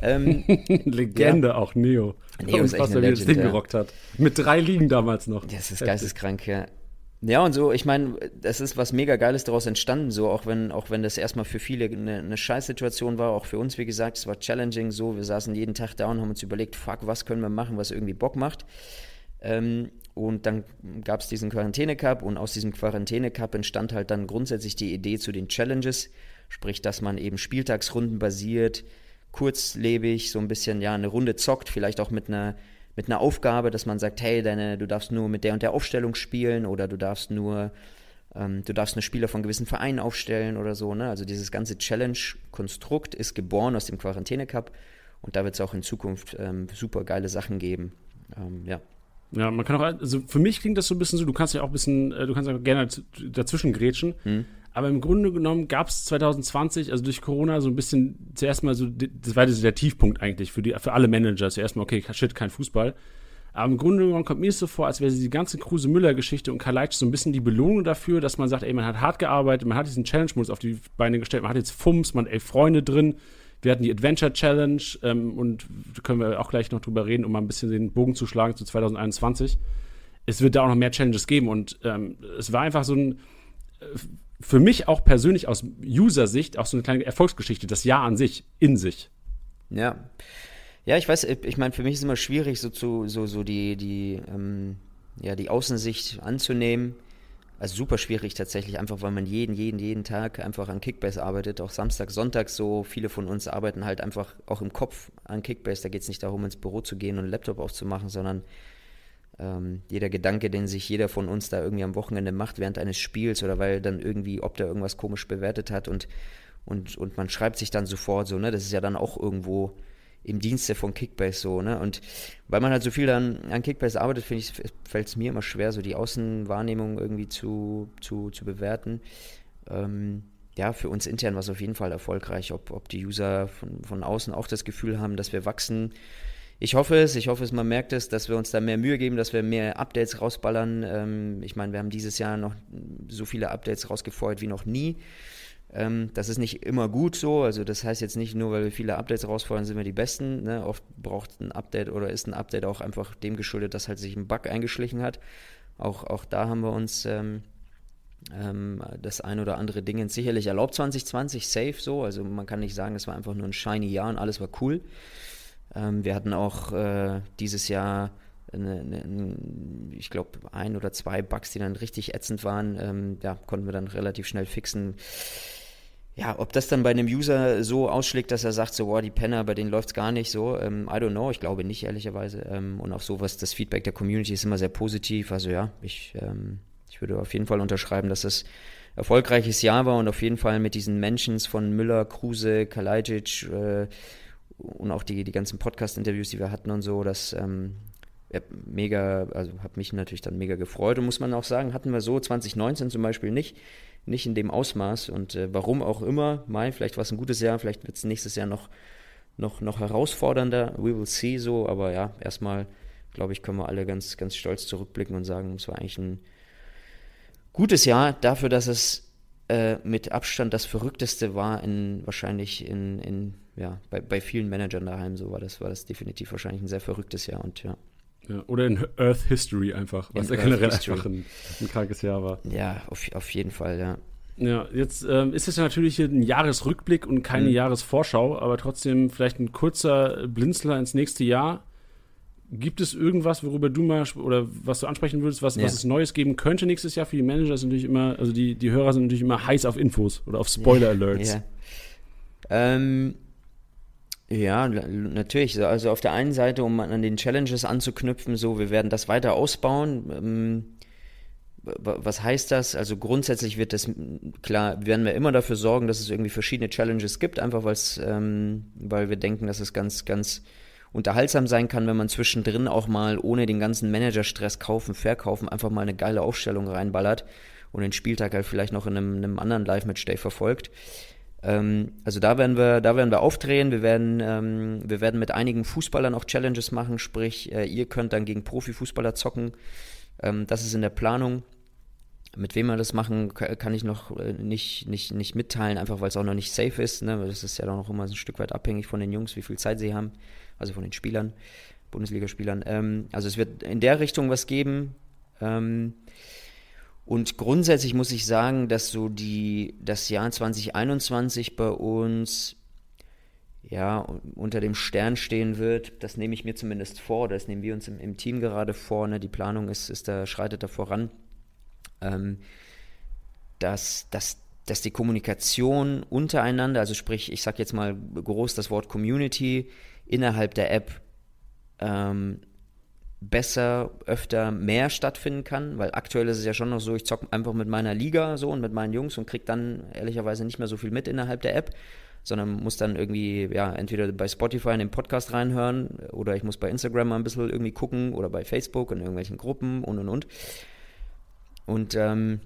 Speaker 1: Ähm, Legende ja. auch, Neo.
Speaker 4: Neo ist echt was,
Speaker 1: eine Legend, das Ding ja. gerockt hat. Mit drei Ligen damals noch.
Speaker 4: Das ist geisteskrank, ja. Ja, und so, ich meine, das ist was mega Geiles daraus entstanden, so, auch wenn, auch wenn das erstmal für viele eine, eine Scheißsituation war, auch für uns, wie gesagt, es war challenging, so, wir saßen jeden Tag da und haben uns überlegt, fuck, was können wir machen, was irgendwie Bock macht. Ähm, und dann gab es diesen Quarantäne-Cup und aus diesem Quarantäne-Cup entstand halt dann grundsätzlich die Idee zu den Challenges, sprich, dass man eben Spieltagsrunden basiert, kurzlebig, so ein bisschen, ja, eine Runde zockt, vielleicht auch mit einer mit einer Aufgabe, dass man sagt, hey, deine, du darfst nur mit der und der Aufstellung spielen oder du darfst nur, ähm, du darfst nur Spieler von gewissen Vereinen aufstellen oder so. Ne? Also dieses ganze Challenge-Konstrukt ist geboren aus dem Quarantäne-Cup und da wird es auch in Zukunft ähm, super geile Sachen geben. Ähm, ja.
Speaker 1: Ja, man kann auch, also für mich klingt das so ein bisschen so, du kannst ja auch ein bisschen, äh, du kannst auch gerne dazwischen grätschen. Hm. Aber im Grunde genommen gab es 2020, also durch Corona, so ein bisschen zuerst mal so, das war der Tiefpunkt eigentlich für, die, für alle Manager. Zuerst mal, okay, shit, kein Fußball. Aber im Grunde genommen kommt mir es so vor, als wäre die ganze Kruse-Müller-Geschichte und Kalajdzic so ein bisschen die Belohnung dafür, dass man sagt, ey, man hat hart gearbeitet, man hat diesen Challenge-Modus auf die Beine gestellt, man hat jetzt Fums, man hat elf Freunde drin, wir hatten die Adventure Challenge ähm, und können wir auch gleich noch drüber reden, um mal ein bisschen den Bogen zu schlagen zu 2021. Es wird da auch noch mehr Challenges geben und ähm, es war einfach so ein äh, für mich auch persönlich aus User-Sicht auch so eine kleine Erfolgsgeschichte, das Jahr an sich, in sich.
Speaker 4: Ja. Ja, ich weiß, ich meine, für mich ist immer schwierig, so zu, so, so die, die, ähm, ja, die Außensicht anzunehmen. Also super schwierig tatsächlich, einfach weil man jeden, jeden, jeden Tag einfach an Kickbase arbeitet, auch Samstag, Sonntag so. Viele von uns arbeiten halt einfach auch im Kopf an Kickbase. Da geht es nicht darum, ins Büro zu gehen und einen Laptop aufzumachen, sondern ähm, jeder Gedanke, den sich jeder von uns da irgendwie am Wochenende macht während eines Spiels oder weil dann irgendwie, ob der irgendwas komisch bewertet hat und, und, und man schreibt sich dann sofort so, ne? Das ist ja dann auch irgendwo im Dienste von Kickbase so, ne? Und weil man halt so viel dann an Kickbase arbeitet, finde ich, fällt es mir immer schwer, so die Außenwahrnehmung irgendwie zu, zu, zu bewerten. Ähm, ja, für uns intern war es auf jeden Fall erfolgreich, ob, ob die User von, von außen auch das Gefühl haben, dass wir wachsen, ich hoffe es, ich hoffe es, man merkt es, dass wir uns da mehr Mühe geben, dass wir mehr Updates rausballern. Ähm, ich meine, wir haben dieses Jahr noch so viele Updates rausgefeuert wie noch nie. Ähm, das ist nicht immer gut so. Also das heißt jetzt nicht nur, weil wir viele Updates rausfordern, sind wir die Besten. Ne? Oft braucht ein Update oder ist ein Update auch einfach dem geschuldet, dass halt sich ein Bug eingeschlichen hat. Auch, auch da haben wir uns ähm, ähm, das ein oder andere Ding sicherlich erlaubt 2020, safe so. Also man kann nicht sagen, es war einfach nur ein shiny Jahr und alles war cool. Ähm, wir hatten auch äh, dieses Jahr eine, eine, ich glaube, ein oder zwei Bugs, die dann richtig ätzend waren, ähm, ja, konnten wir dann relativ schnell fixen. Ja, ob das dann bei einem User so ausschlägt, dass er sagt, so, boah, die Penner, bei denen läuft es gar nicht so, ähm, I don't know, ich glaube nicht, ehrlicherweise. Ähm, und auch sowas, das Feedback der Community ist immer sehr positiv. Also ja, ich, ähm, ich würde auf jeden Fall unterschreiben, dass es erfolgreiches Jahr war und auf jeden Fall mit diesen Mentions von Müller, Kruse, Kalajdzic äh, und auch die, die ganzen Podcast-Interviews, die wir hatten und so, das ähm, mega, also hat mich natürlich dann mega gefreut und muss man auch sagen, hatten wir so 2019 zum Beispiel nicht nicht in dem Ausmaß und äh, warum auch immer, Mai, vielleicht war es ein gutes Jahr, vielleicht wird es nächstes Jahr noch, noch, noch herausfordernder, we will see so, aber ja, erstmal, glaube ich, können wir alle ganz, ganz stolz zurückblicken und sagen, es war eigentlich ein gutes Jahr dafür, dass es äh, mit Abstand das Verrückteste war in wahrscheinlich in, in ja, bei, bei vielen Managern daheim so war das, war das definitiv wahrscheinlich ein sehr verrücktes Jahr und ja.
Speaker 1: Ja, oder in Earth History einfach, was ja generell einfach ein, ein krankes Jahr war.
Speaker 4: Ja, auf, auf jeden Fall, ja.
Speaker 1: Ja, jetzt ähm, ist es ja natürlich ein Jahresrückblick und keine mhm. Jahresvorschau, aber trotzdem vielleicht ein kurzer Blinzler ins nächste Jahr. Gibt es irgendwas, worüber du mal oder was du ansprechen würdest, was, ja. was es Neues geben könnte nächstes Jahr für die Manager? Ist natürlich immer, also die, die Hörer sind natürlich immer heiß auf Infos oder auf Spoiler-Alerts.
Speaker 4: Ja. Ähm, ja, natürlich. Also auf der einen Seite, um an den Challenges anzuknüpfen, so, wir werden das weiter ausbauen. Ähm, was heißt das? Also grundsätzlich wird das, klar, werden wir immer dafür sorgen, dass es irgendwie verschiedene Challenges gibt, einfach ähm, weil wir denken, dass es ganz, ganz unterhaltsam sein kann, wenn man zwischendrin auch mal ohne den ganzen Managerstress kaufen, verkaufen, einfach mal eine geile Aufstellung reinballert und den Spieltag halt vielleicht noch in einem, einem anderen Live-Match-Day verfolgt. Ähm, also da werden wir, da werden wir aufdrehen. Wir werden, ähm, wir werden mit einigen Fußballern auch Challenges machen, sprich, äh, ihr könnt dann gegen Profifußballer zocken. Ähm, das ist in der Planung. Mit wem wir das machen, kann ich noch äh, nicht, nicht, nicht mitteilen, einfach weil es auch noch nicht safe ist. Ne? Das ist ja dann auch immer ein Stück weit abhängig von den Jungs, wie viel Zeit sie haben, also von den Spielern, Bundesligaspielern. Ähm, also es wird in der Richtung was geben. Ähm, und grundsätzlich muss ich sagen, dass so die, das Jahr 2021 bei uns ja, unter dem Stern stehen wird, das nehme ich mir zumindest vor, das nehmen wir uns im, im Team gerade vor, ne? die Planung ist, ist da, schreitet da voran, ähm, dass, dass, dass die Kommunikation untereinander, also sprich, ich sage jetzt mal groß das Wort Community innerhalb der App ähm, besser, öfter, mehr stattfinden kann, weil aktuell ist es ja schon noch so, ich zocke einfach mit meiner Liga so und mit meinen Jungs und kriege dann ehrlicherweise nicht mehr so viel mit innerhalb der App, sondern muss dann irgendwie, ja, entweder bei Spotify in den Podcast reinhören oder ich muss bei Instagram mal ein bisschen irgendwie gucken oder bei Facebook in irgendwelchen Gruppen und und und. Und ähm,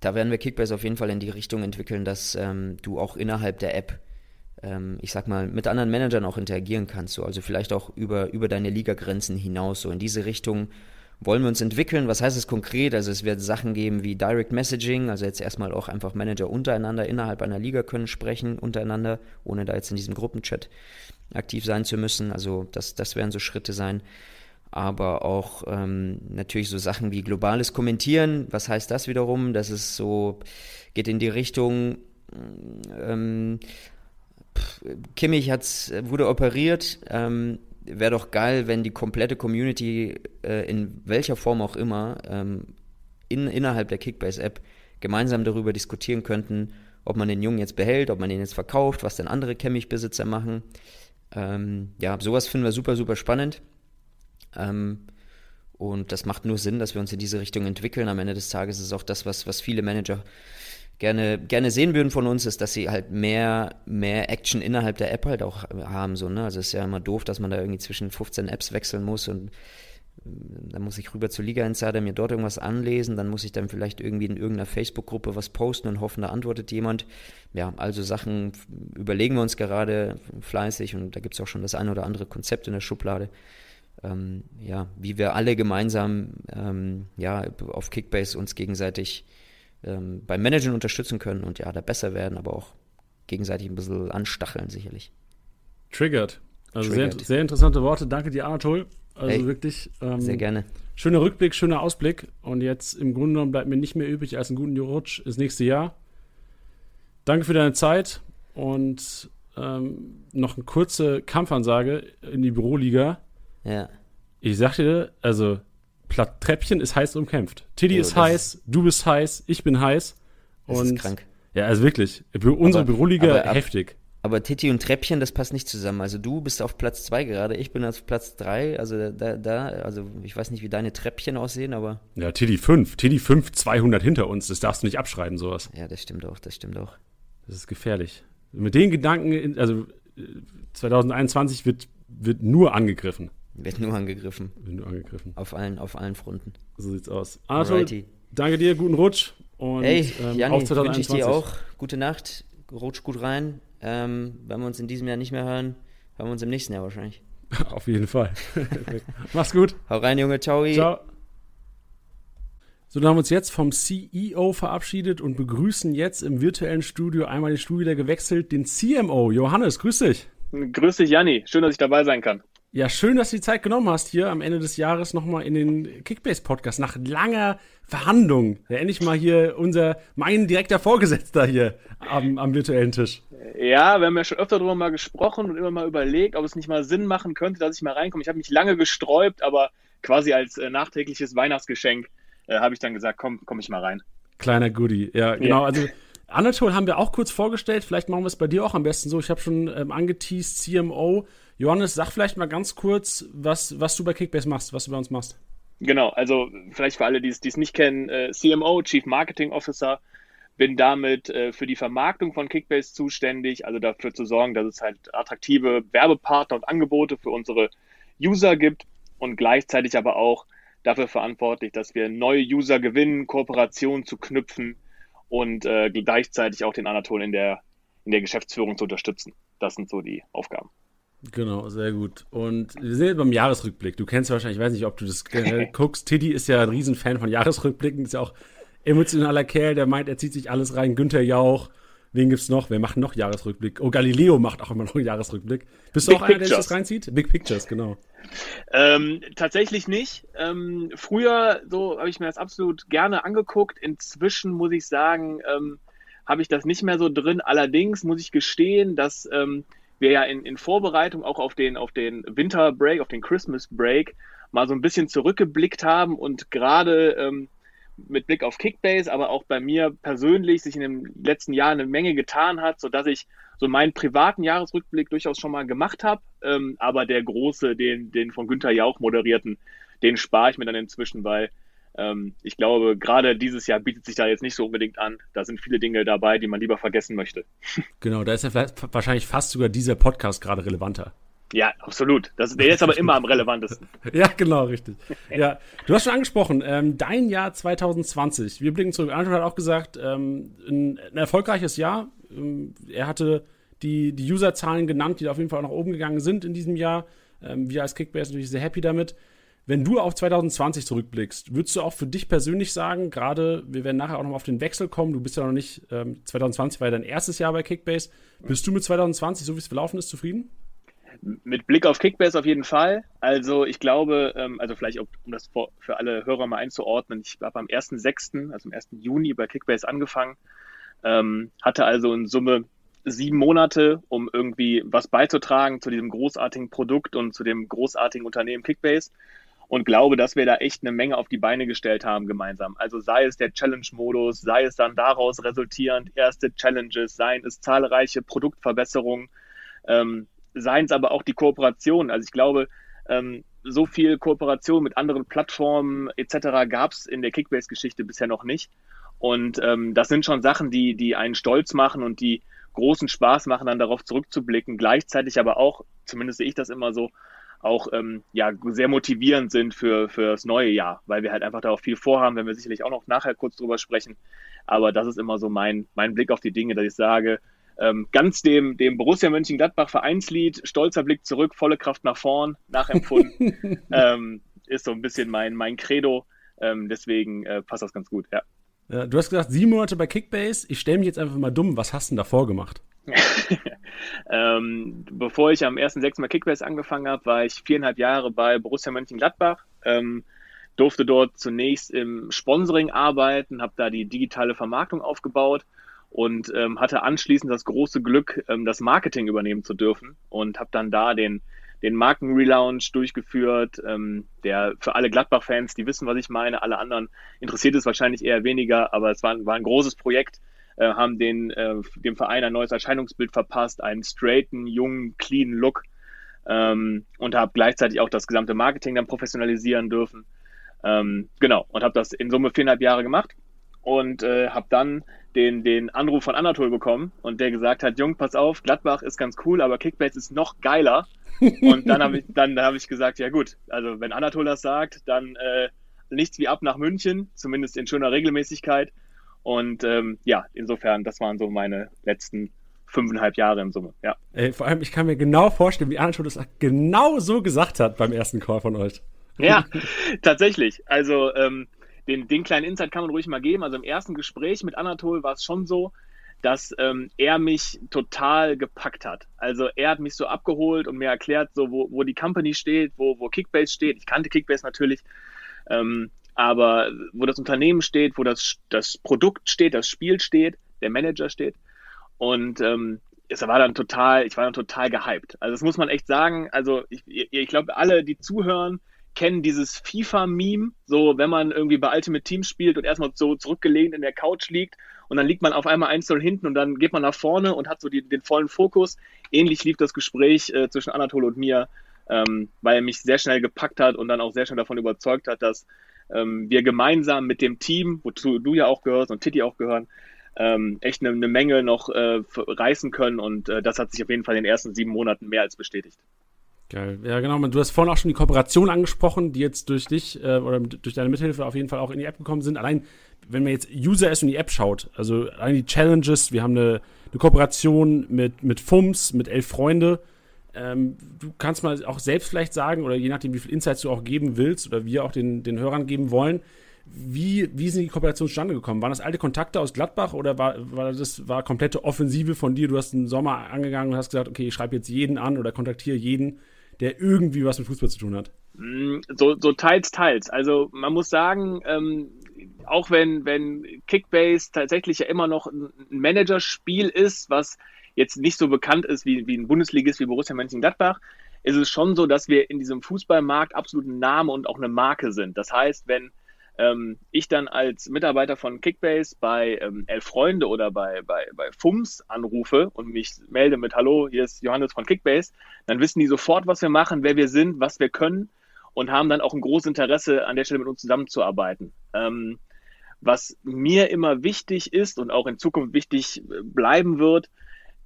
Speaker 4: da werden wir Kickbase auf jeden Fall in die Richtung entwickeln, dass ähm, du auch innerhalb der App ähm, ich sag mal, mit anderen Managern auch interagieren kannst. So. Also vielleicht auch über, über deine Ligagrenzen hinaus. So in diese Richtung wollen wir uns entwickeln. Was heißt es konkret? Also es wird Sachen geben wie Direct Messaging, also jetzt erstmal auch einfach Manager untereinander innerhalb einer Liga können sprechen untereinander, ohne da jetzt in diesem Gruppenchat aktiv sein zu müssen. Also das, das werden so Schritte sein. Aber auch ähm, natürlich so Sachen wie globales Kommentieren. Was heißt das wiederum? Das ist so, geht in die Richtung, ähm, Kimmich hat's, wurde operiert. Ähm, Wäre doch geil, wenn die komplette Community, äh, in welcher Form auch immer, ähm, in, innerhalb der Kickbase-App gemeinsam darüber diskutieren könnten, ob man den Jungen jetzt behält, ob man den jetzt verkauft, was denn andere Kimmich-Besitzer machen. Ähm, ja, sowas finden wir super, super spannend. Ähm, und das macht nur Sinn, dass wir uns in diese Richtung entwickeln. Am Ende des Tages ist auch das, was, was viele Manager gerne, gerne sehen würden von uns, ist, dass sie halt mehr, mehr Action innerhalb der App halt auch haben. So, ne? Also es ist ja immer doof, dass man da irgendwie zwischen 15 Apps wechseln muss und ähm, dann muss ich rüber zur Liga Insider mir dort irgendwas anlesen, dann muss ich dann vielleicht irgendwie in irgendeiner Facebook-Gruppe was posten und hoffen, da antwortet jemand. Ja, also Sachen überlegen wir uns gerade fleißig und da gibt es auch schon das eine oder andere Konzept in der Schublade. Ähm, ja, wie wir alle gemeinsam ähm, ja, auf Kickbase uns gegenseitig ähm, beim Managen unterstützen können und ja, da besser werden, aber auch gegenseitig ein bisschen anstacheln, sicherlich.
Speaker 1: Triggert. Also
Speaker 4: Triggert.
Speaker 1: Sehr, sehr interessante Worte. Danke dir, Anatol. Also
Speaker 4: Hey,
Speaker 1: wirklich. Ähm,
Speaker 4: Sehr gerne.
Speaker 1: Schöner Rückblick, schöner Ausblick. Und jetzt im Grunde genommen bleibt mir nicht mehr übrig als einen guten Rutsch ins nächste Jahr. Danke für deine Zeit und ähm, noch eine kurze Kampfansage in die Büroliga.
Speaker 4: Ja.
Speaker 1: Ich sag dir, also Treppchen ist heiß umkämpft. Tiddy
Speaker 4: Jo,
Speaker 1: ist heiß, du bist heiß, ich bin heiß.
Speaker 4: Das
Speaker 1: und
Speaker 4: ist krank.
Speaker 1: Ja, also wirklich. Für unsere
Speaker 4: Aber-
Speaker 1: Büroliga
Speaker 4: aber ab-
Speaker 1: heftig.
Speaker 4: Aber Titi und Treppchen, das passt nicht zusammen. Also du bist auf Platz 2 gerade, ich bin auf Platz 3. Also da, da, also ich weiß nicht, wie deine Treppchen aussehen, aber
Speaker 1: Ja, Tiddy 5. Tiddy 5, 200 hinter uns. Das darfst du nicht abschreiben, sowas.
Speaker 4: ja, das stimmt auch, das stimmt auch.
Speaker 1: Das ist gefährlich. Mit den Gedanken, also äh, 2021 wird, wird nur angegriffen.
Speaker 4: Wird nur angegriffen.
Speaker 1: Wird nur angegriffen.
Speaker 4: Auf allen, auf allen Fronten.
Speaker 1: So sieht's aus. Arthur,
Speaker 4: Alrighty.
Speaker 1: danke dir, guten Rutsch. Und
Speaker 4: Hey,
Speaker 1: ähm,
Speaker 4: Janni,
Speaker 1: auf
Speaker 4: wünsche ich
Speaker 1: 2021.
Speaker 4: dir auch. Gute Nacht, rutsch gut rein. Ähm, wenn wir uns in diesem Jahr nicht mehr hören, hören wir uns im nächsten Jahr wahrscheinlich.
Speaker 1: Auf jeden Fall. Mach's gut.
Speaker 4: Hau rein, Junge, ciao.
Speaker 1: Ciao. So, dann haben wir uns jetzt vom CEO verabschiedet und begrüßen jetzt im virtuellen Studio einmal den Studio wieder gewechselt, den CMO. Johannes, grüß dich.
Speaker 5: Grüß dich, Janni. Schön, dass ich dabei sein kann.
Speaker 1: Ja, schön, dass du die Zeit genommen hast, hier am Ende des Jahres nochmal in den Kickbase-Podcast nach langer Verhandlung. Ja, endlich mal hier unser, mein direkter Vorgesetzter hier am, am virtuellen Tisch.
Speaker 5: Ja, wir haben ja schon öfter darüber mal gesprochen und immer mal überlegt, ob es nicht mal Sinn machen könnte, dass ich mal reinkomme. Ich habe mich lange gesträubt, aber quasi als äh, nachträgliches Weihnachtsgeschenk äh, habe ich dann gesagt, komm, komm ich mal rein.
Speaker 1: Kleiner Goodie, ja, genau.
Speaker 5: Ja.
Speaker 1: Also Anatol haben wir auch kurz vorgestellt. Vielleicht machen wir es bei dir auch am besten so. Ich habe schon ähm, angeteased, CMO. Johannes, sag vielleicht mal ganz kurz, was, was du bei Kickbase machst, was du bei uns machst.
Speaker 5: Genau, also vielleicht für alle, die es nicht kennen, äh, CMO, Chief Marketing Officer, bin damit äh, für die Vermarktung von Kickbase zuständig, also dafür zu sorgen, dass es halt attraktive Werbepartner und Angebote für unsere User gibt und gleichzeitig aber auch dafür verantwortlich, dass wir neue User gewinnen, Kooperationen zu knüpfen und äh, gleichzeitig auch den Anatol in der, in der Geschäftsführung zu unterstützen. Das sind so die Aufgaben.
Speaker 1: Genau, sehr gut. Und wir sind jetzt beim Jahresrückblick. Du kennst wahrscheinlich, ich weiß nicht, ob du das guckst. Tiddy ist ja ein Riesenfan von Jahresrückblicken, ist ja auch emotionaler Kerl, der meint, er zieht sich alles rein. Günther Jauch, wen gibt's noch? Wer macht noch Jahresrückblick? Oh, Galileo macht auch immer noch einen Jahresrückblick. Bist du
Speaker 5: Big
Speaker 1: auch einer, der sich
Speaker 5: Pictures.
Speaker 1: das reinzieht? Big Pictures, genau.
Speaker 5: Ähm, tatsächlich nicht. Ähm, früher so habe ich mir das absolut gerne angeguckt. Inzwischen muss ich sagen, ähm, habe ich das nicht mehr so drin. Allerdings muss ich gestehen, dass ähm, wir ja in, in Vorbereitung auch auf den, auf den Winter Break, auf den Christmas Break mal so ein bisschen zurückgeblickt haben und gerade ähm, mit Blick auf Kickbase, aber auch bei mir persönlich sich in den letzten Jahren eine Menge getan hat, sodass ich so meinen privaten Jahresrückblick durchaus schon mal gemacht habe. Ähm, aber der große, den, den von Günther Jauch moderierten, den spare ich mir dann inzwischen, weil ähm, ich glaube, gerade dieses Jahr bietet sich da jetzt nicht so unbedingt an. Da sind viele Dinge dabei, die man lieber vergessen möchte.
Speaker 1: Genau, da ist ja wahrscheinlich fast sogar dieser Podcast gerade relevanter.
Speaker 5: Ja, absolut. Das, der ist aber immer am relevantesten.
Speaker 1: Ja, genau, richtig. Ja, du hast schon angesprochen, ähm, dein Jahr 2020. Wir blicken zurück. Anton hat auch gesagt, ähm, ein, ein erfolgreiches Jahr. Ähm, er hatte die, die Userzahlen genannt, die auf jeden Fall auch nach oben gegangen sind in diesem Jahr. Ähm, wir als Kickbase natürlich sehr happy damit. Wenn du auf 2020 zurückblickst, würdest du auch für dich persönlich sagen, gerade, wir werden nachher auch noch auf den Wechsel kommen, du bist ja noch nicht, ähm, 2020 war ja dein erstes Jahr bei Kickbase. Bist du mit 2020, so wie es verlaufen ist, zufrieden?
Speaker 5: Mit Blick auf Kickbase auf jeden Fall. Also ich glaube, ähm, also vielleicht um das für alle Hörer mal einzuordnen, ich habe am 1.6., also am 1. Juni bei Kickbase angefangen, ähm, hatte also in Summe sieben Monate, um irgendwie was beizutragen zu diesem großartigen Produkt und zu dem großartigen Unternehmen Kickbase und glaube, dass wir da echt eine Menge auf die Beine gestellt haben gemeinsam. Also sei es der Challenge-Modus, sei es dann daraus resultierend erste Challenges, seien es zahlreiche Produktverbesserungen, ähm, seien es aber auch die Kooperationen. Also ich glaube, ähm, so viel Kooperation mit anderen Plattformen etc. gab es in der Kickbase-Geschichte bisher noch nicht. Und ähm, das sind schon Sachen, die, die einen stolz machen und die großen Spaß machen, dann darauf zurückzublicken. Gleichzeitig aber auch, zumindest sehe ich das immer so, auch ähm, ja, sehr motivierend sind für, für das neue Jahr, weil wir halt einfach da auch viel vorhaben, wenn wir sicherlich auch noch nachher kurz drüber sprechen. Aber das ist immer so mein, mein Blick auf die Dinge, dass ich sage, ähm, ganz dem, dem Borussia Mönchengladbach Vereinslied, stolzer Blick zurück, volle Kraft nach vorn, nachempfunden, ähm, ist so ein bisschen mein, mein Credo. Ähm, deswegen äh, passt das ganz gut, ja.
Speaker 1: Ja, du hast gesagt, sieben Monate bei Kickbase. Ich stelle mich jetzt einfach mal dumm. Was hast du denn davor gemacht?
Speaker 5: ähm, bevor ich am 1.6. mal Kickbase angefangen habe, war ich viereinhalb Jahre bei Borussia Mönchengladbach. Ähm, durfte dort zunächst im Sponsoring arbeiten, habe da die digitale Vermarktung aufgebaut und ähm, hatte anschließend das große Glück, ähm, das Marketing übernehmen zu dürfen und habe dann da den den Markenrelaunch durchgeführt, ähm, der für alle Gladbach-Fans, die wissen, was ich meine, alle anderen interessiert es wahrscheinlich eher weniger, aber es war, war ein großes Projekt, äh, haben den, äh, dem Verein ein neues Erscheinungsbild verpasst, einen straighten, jungen, clean Look ähm, und habe gleichzeitig auch das gesamte Marketing dann professionalisieren dürfen. Ähm, genau, und habe das in Summe viereinhalb Jahre gemacht und äh, habe dann den, den Anruf von Anatol bekommen und der gesagt hat, Jung, pass auf, Gladbach ist ganz cool, aber Kickbase ist noch geiler. Und dann habe ich, dann hab ich gesagt, ja gut, also wenn Anatol das sagt, dann äh, nichts wie ab nach München, zumindest in schöner Regelmäßigkeit. Und ähm, ja, insofern, das waren so meine letzten fünfeinhalb Jahre in Summe, ja.
Speaker 1: Ey, vor allem, ich kann mir genau vorstellen, wie Anatol das genau so gesagt hat beim ersten Call von euch.
Speaker 5: Ja, tatsächlich. Also ähm, den, den kleinen Insight kann man ruhig mal geben. Also im ersten Gespräch mit Anatol war es schon so, dass ähm, er mich total gepackt hat. Also er hat mich so abgeholt und mir erklärt, so wo, wo die Company steht, wo, wo Kickbase steht. Ich kannte Kickbase natürlich, ähm, aber wo das Unternehmen steht, wo das, das Produkt steht, das Spiel steht, der Manager steht. Und ähm, es war dann total, ich war dann total gehypt. Also das muss man echt sagen. Also ich, ich glaube, alle, die zuhören, kennen dieses FIFA-Meme, so wenn man irgendwie bei Ultimate Team spielt und erstmal so zurückgelehnt in der Couch liegt und dann liegt man auf einmal 1-0 hinten und dann geht man nach vorne und hat so die, den vollen Fokus. Ähnlich lief das Gespräch äh, zwischen Anatole und mir, ähm, weil er mich sehr schnell gepackt hat und dann auch sehr schnell davon überzeugt hat, dass ähm, wir gemeinsam mit dem Team, wozu du ja auch gehörst und Titi auch gehören, ähm, echt eine, eine, Menge noch äh, reißen können und äh, das hat sich auf jeden Fall in den ersten sieben Monaten mehr als bestätigt.
Speaker 1: Geil. Ja, genau. Du hast vorhin auch schon die Kooperation angesprochen, die jetzt durch dich äh, oder durch deine Mithilfe auf jeden Fall auch in die App gekommen sind. Allein, wenn man jetzt User ist und die App schaut, also allein die Challenges, wir haben eine, eine Kooperation mit, mit FUMS, mit Elf Freunde. Ähm, du kannst mal auch selbst vielleicht sagen, oder je nachdem, wie viel Insights du auch geben willst oder wir auch den, den Hörern geben wollen, wie, wie sind die Kooperationen zustande gekommen? Waren das alte Kontakte aus Gladbach oder war, war das war komplette Offensive von dir? Du hast einen Sommer angegangen und hast gesagt, okay, ich schreibe jetzt jeden an oder kontaktiere jeden, der irgendwie was mit Fußball zu tun hat?
Speaker 5: Mm, so, so teils, teils. Also man muss sagen, ähm, auch wenn, wenn Kickbase tatsächlich ja immer noch ein Managerspiel ist, was jetzt nicht so bekannt ist wie, wie ein Bundesligist wie Borussia Mönchengladbach, ist es schon so, dass wir in diesem Fußballmarkt absolut ein Name und auch eine Marke sind. Das heißt, wenn ähm, ich dann als Mitarbeiter von Kickbase bei ähm, Elf Freunde oder bei, bei, bei FUMS anrufe und mich melde mit Hallo, hier ist Johannes von Kickbase, dann wissen die sofort, was wir machen, wer wir sind, was wir können und haben dann auch ein großes Interesse, an der Stelle mit uns zusammenzuarbeiten. Ähm, was mir immer wichtig ist und auch in Zukunft wichtig äh, bleiben wird,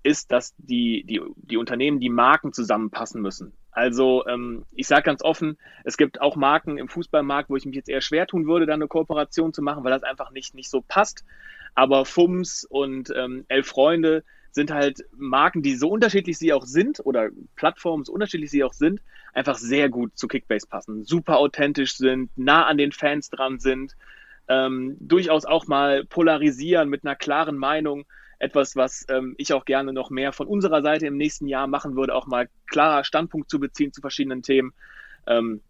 Speaker 5: ist, dass die, die, die Unternehmen, die Marken zusammenpassen müssen. Also ähm, ich sage ganz offen, es gibt auch Marken im Fußballmarkt, wo ich mich jetzt eher schwer tun würde, da eine Kooperation zu machen, weil das einfach nicht, nicht so passt. Aber FUMS und ähm, Elf Freunde sind halt Marken, die so unterschiedlich sie auch sind oder Plattformen so unterschiedlich sie auch sind, einfach sehr gut zu Kickbase passen, super authentisch sind, nah an den Fans dran sind, ähm, durchaus auch mal polarisieren mit einer klaren Meinung etwas, was ähm, ich auch gerne noch mehr von unserer Seite im nächsten Jahr machen würde, auch mal klarer Standpunkt zu beziehen zu verschiedenen Themen. Ähm,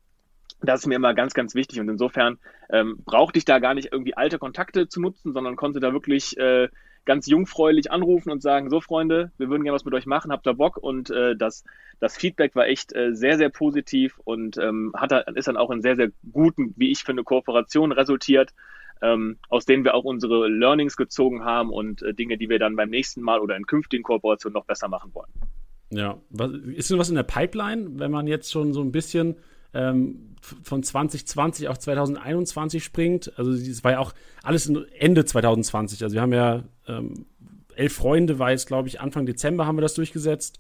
Speaker 5: das ist mir immer ganz, ganz wichtig und insofern ähm, brauchte ich da gar nicht irgendwie alte Kontakte zu nutzen, sondern konnte da wirklich äh, ganz jungfräulich anrufen und sagen, so Freunde, wir würden gerne was mit euch machen, habt ihr Bock? Und äh, das, das Feedback war echt äh, sehr, sehr positiv und ähm, hat, ist dann auch in sehr, sehr guten, wie ich finde, Kooperation resultiert ähm, aus denen wir auch unsere Learnings gezogen haben und äh, Dinge, die wir dann beim nächsten Mal oder in künftigen Kooperationen noch besser machen wollen.
Speaker 1: Ja, was, ist denn was in der Pipeline, wenn man jetzt schon so ein bisschen ähm, von 2020 auf 2021 springt? Also es war ja auch alles Ende 2020. Also wir haben ja ähm, elf Freunde, war jetzt glaube ich Anfang Dezember haben wir das durchgesetzt.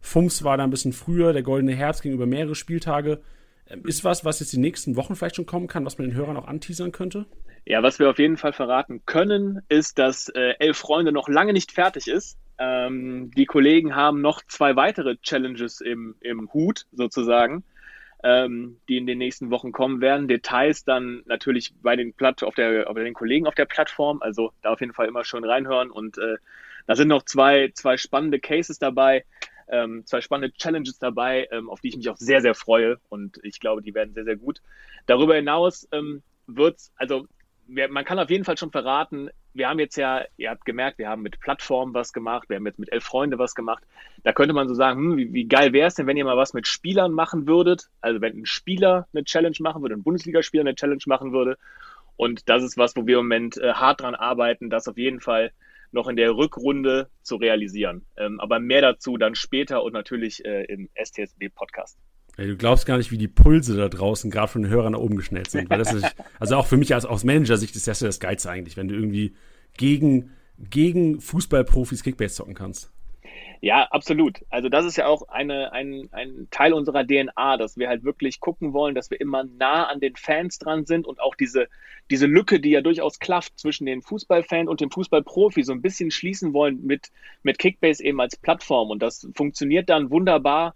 Speaker 1: Fums war da ein bisschen früher, der Goldene Herbst ging über mehrere Spieltage. Ähm, ist was, was jetzt die nächsten Wochen vielleicht schon kommen kann, was man den Hörern auch anteasern könnte?
Speaker 5: Ja, was wir auf jeden Fall verraten können, ist, dass äh, Elf Freunde noch lange nicht fertig ist. Ähm, die Kollegen haben noch zwei weitere Challenges im, im Hut sozusagen. ähm, die in den nächsten Wochen kommen werden. Details dann natürlich bei den Platt auf der, bei den Kollegen auf der Plattform. Also da auf jeden Fall immer schön reinhören. Und äh, da sind noch zwei, zwei spannende Cases dabei, ähm, zwei spannende Challenges dabei, ähm, auf die ich mich auch sehr, sehr freue. Und ich glaube, die werden sehr, sehr gut. Darüber hinaus ähm, wird's, also wir, man kann auf jeden Fall schon verraten, wir haben jetzt ja, ihr habt gemerkt, wir haben mit Plattformen was gemacht, wir haben jetzt mit Elf Freunde was gemacht. Da könnte man so sagen, hm, wie, wie geil wäre es denn, wenn ihr mal was mit Spielern machen würdet? Also wenn ein Spieler eine Challenge machen würde, ein Bundesligaspieler eine Challenge machen würde. Und das ist was, wo wir im Moment äh, hart dran arbeiten, das auf jeden Fall noch in der Rückrunde zu realisieren. Ähm, aber mehr dazu dann später und natürlich äh, im STSB-Podcast.
Speaker 1: Ey, du glaubst gar nicht, wie die Pulse da draußen gerade von den Hörern nach oben geschnellt sind. Weil das ist, also auch für mich als aus Manager-Sicht ist das ja das Geilste eigentlich, wenn du irgendwie gegen, gegen Fußballprofis Kickbase zocken kannst.
Speaker 5: Ja, absolut. Also das ist ja auch eine, ein, ein Teil unserer DNA, dass wir halt wirklich gucken wollen, dass wir immer nah an den Fans dran sind und auch diese, diese Lücke, die ja durchaus klafft zwischen den Fußballfan und dem Fußballprofi, so ein bisschen schließen wollen mit, mit Kickbase eben als Plattform. Und das funktioniert dann wunderbar,